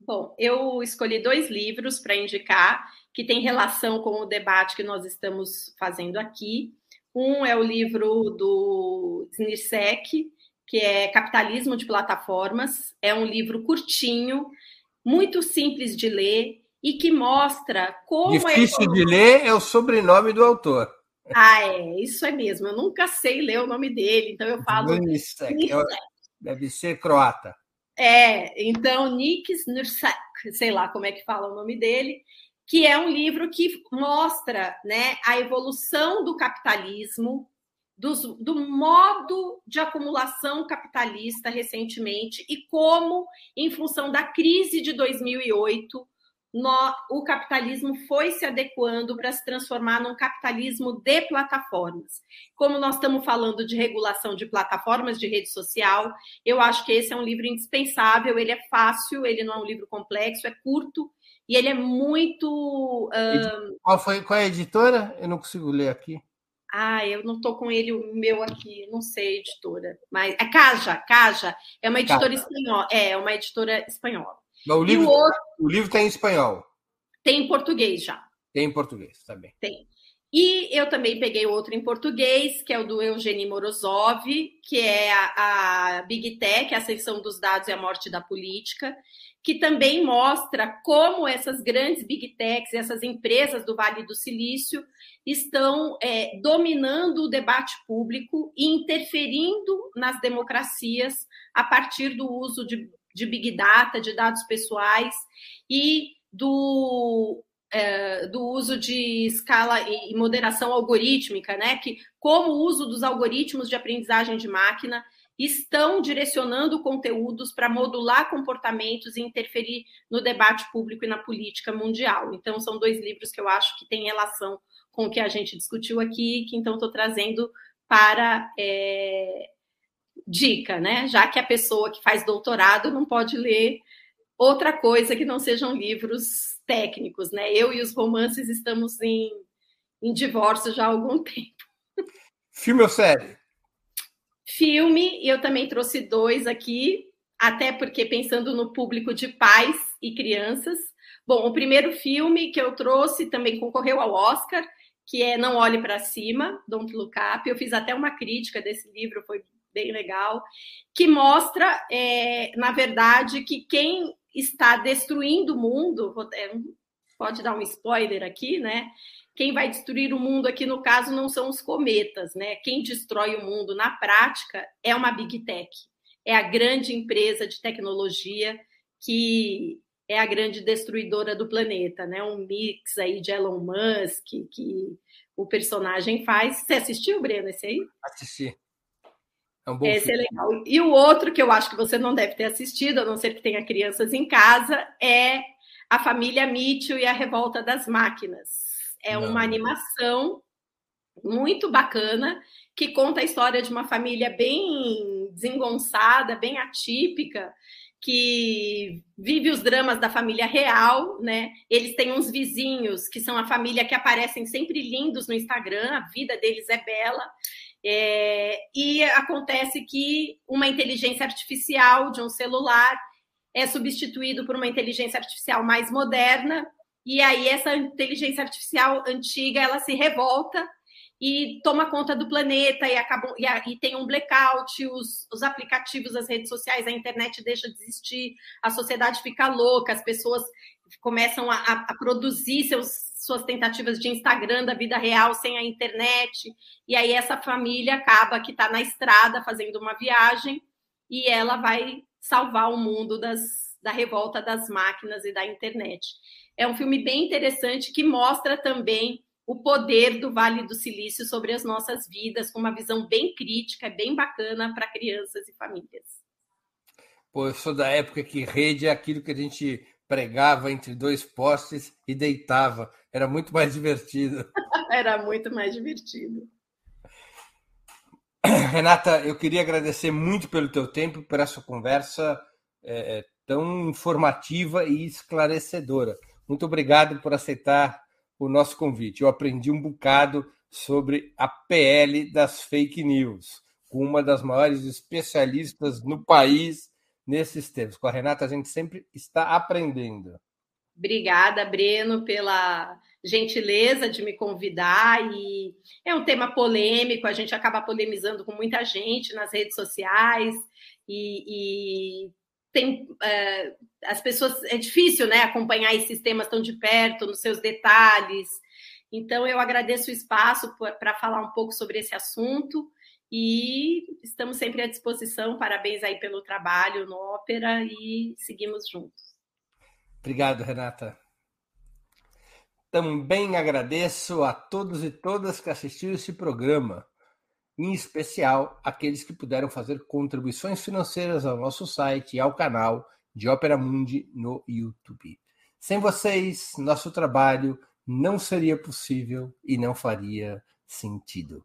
Bom, eu escolhi dois livros para indicar que tem relação com o debate que nós estamos fazendo aqui. Um é o livro do Snirsek, que é Capitalismo de Plataformas. É um livro curtinho, muito simples de ler e que mostra como. Difícil de ler é o sobrenome do autor. Ah, é, isso é mesmo. Eu nunca sei ler o nome dele, então eu falo. Nursek. Deve ser croata. É, então, Nikis Nursek, sei lá como é que fala o nome dele, que é um livro que mostra né, a evolução do capitalismo, dos, do modo de acumulação capitalista recentemente e como, em função da crise de 2008, no, o capitalismo foi se adequando para se transformar num capitalismo de plataformas. Como nós estamos falando de regulação de plataformas de rede social, eu acho que esse é um livro indispensável. Ele é fácil, ele não é um livro complexo, é curto e ele é muito. Um... Qual, foi, qual é a editora? Eu não consigo ler aqui. Ah, eu não estou com ele, o meu aqui, não sei, editora. Mas é Caja, Caja. É uma editora Caja. espanhola. É, é uma editora espanhola. O livro, o, outro... o livro tem em espanhol. Tem em português já. Tem em português, tá bem. Tem. E eu também peguei outro em português, que é o do Eugênio Morozov, que é a, a Big Tech, a Ascensão dos Dados e a Morte da Política, que também mostra como essas grandes Big Techs, essas empresas do Vale do Silício, estão é, dominando o debate público e interferindo nas democracias a partir do uso de, de Big Data, de dados pessoais e do é, do uso de escala e moderação algorítmica, né? Que como o uso dos algoritmos de aprendizagem de máquina estão direcionando conteúdos para modular comportamentos e interferir no debate público e na política mundial. Então, são dois livros que eu acho que têm relação com o que a gente discutiu aqui, que então estou trazendo para é, dica, né? Já que a pessoa que faz doutorado não pode ler outra coisa que não sejam livros técnicos, né? Eu e os romances estamos em, em divórcio já há algum tempo. Filme ou série? Filme, e eu também trouxe dois aqui, até porque pensando no público de pais e crianças. Bom, o primeiro filme que eu trouxe também concorreu ao Oscar, que é Não Olhe para Cima, Don't Look Up. Eu fiz até uma crítica desse livro, foi bem legal, que mostra, é, na verdade, que quem está destruindo o mundo, pode dar um spoiler aqui, né? Quem vai destruir o mundo aqui, no caso, não são os cometas, né? Quem destrói o mundo na prática é uma big tech, é a grande empresa de tecnologia que é a grande destruidora do planeta, né? Um mix aí de Elon Musk que o personagem faz. Você assistiu, Breno, esse aí? Assisti. É um Esse filme. é legal. E o outro que eu acho que você não deve ter assistido, a não ser que tenha crianças em casa, é A Família Mitchell e a Revolta das Máquinas. É não. uma animação muito bacana que conta a história de uma família bem desengonçada, bem atípica, que vive os dramas da família real, né? Eles têm uns vizinhos que são a família que aparecem sempre lindos no Instagram, a vida deles é bela, é, e acontece que uma inteligência artificial de um celular é substituído por uma inteligência artificial mais moderna, e aí essa inteligência artificial antiga ela se revolta e toma conta do planeta e, acabam, e, e tem um blackout, os, os aplicativos, as redes sociais, a internet deixa de existir, a sociedade fica louca, as pessoas começam a, a produzir seus suas tentativas de Instagram da vida real sem a internet. E aí essa família acaba que está na estrada fazendo uma viagem e ela vai salvar o mundo das, da revolta das máquinas e da internet. É um filme bem interessante que mostra também o poder do Vale do Silício sobre as nossas vidas, com uma visão bem crítica, bem bacana para crianças e famílias. Pô, eu sou da época que rede é aquilo que a gente pregava entre dois postes e deitava. Era muito mais divertido. Era muito mais divertido. Renata, eu queria agradecer muito pelo teu tempo, por essa conversa é, é, tão informativa e esclarecedora. Muito obrigado por aceitar o nosso convite. Eu aprendi um bocado sobre a PL das fake news, com uma das maiores especialistas no país nesses termos. Com a Renata, a gente sempre está aprendendo. Obrigada, Breno, pela gentileza de me convidar. E é um tema polêmico, a gente acaba polemizando com muita gente nas redes sociais e, e tem é, as pessoas é difícil, né, acompanhar esses temas tão de perto, nos seus detalhes. Então eu agradeço o espaço para falar um pouco sobre esse assunto e estamos sempre à disposição. Parabéns aí pelo trabalho no Ópera e seguimos juntos. Obrigado, Renata. Também agradeço a todos e todas que assistiram esse programa, em especial aqueles que puderam fazer contribuições financeiras ao nosso site e ao canal de Ópera Mundi no YouTube. Sem vocês, nosso trabalho não seria possível e não faria sentido.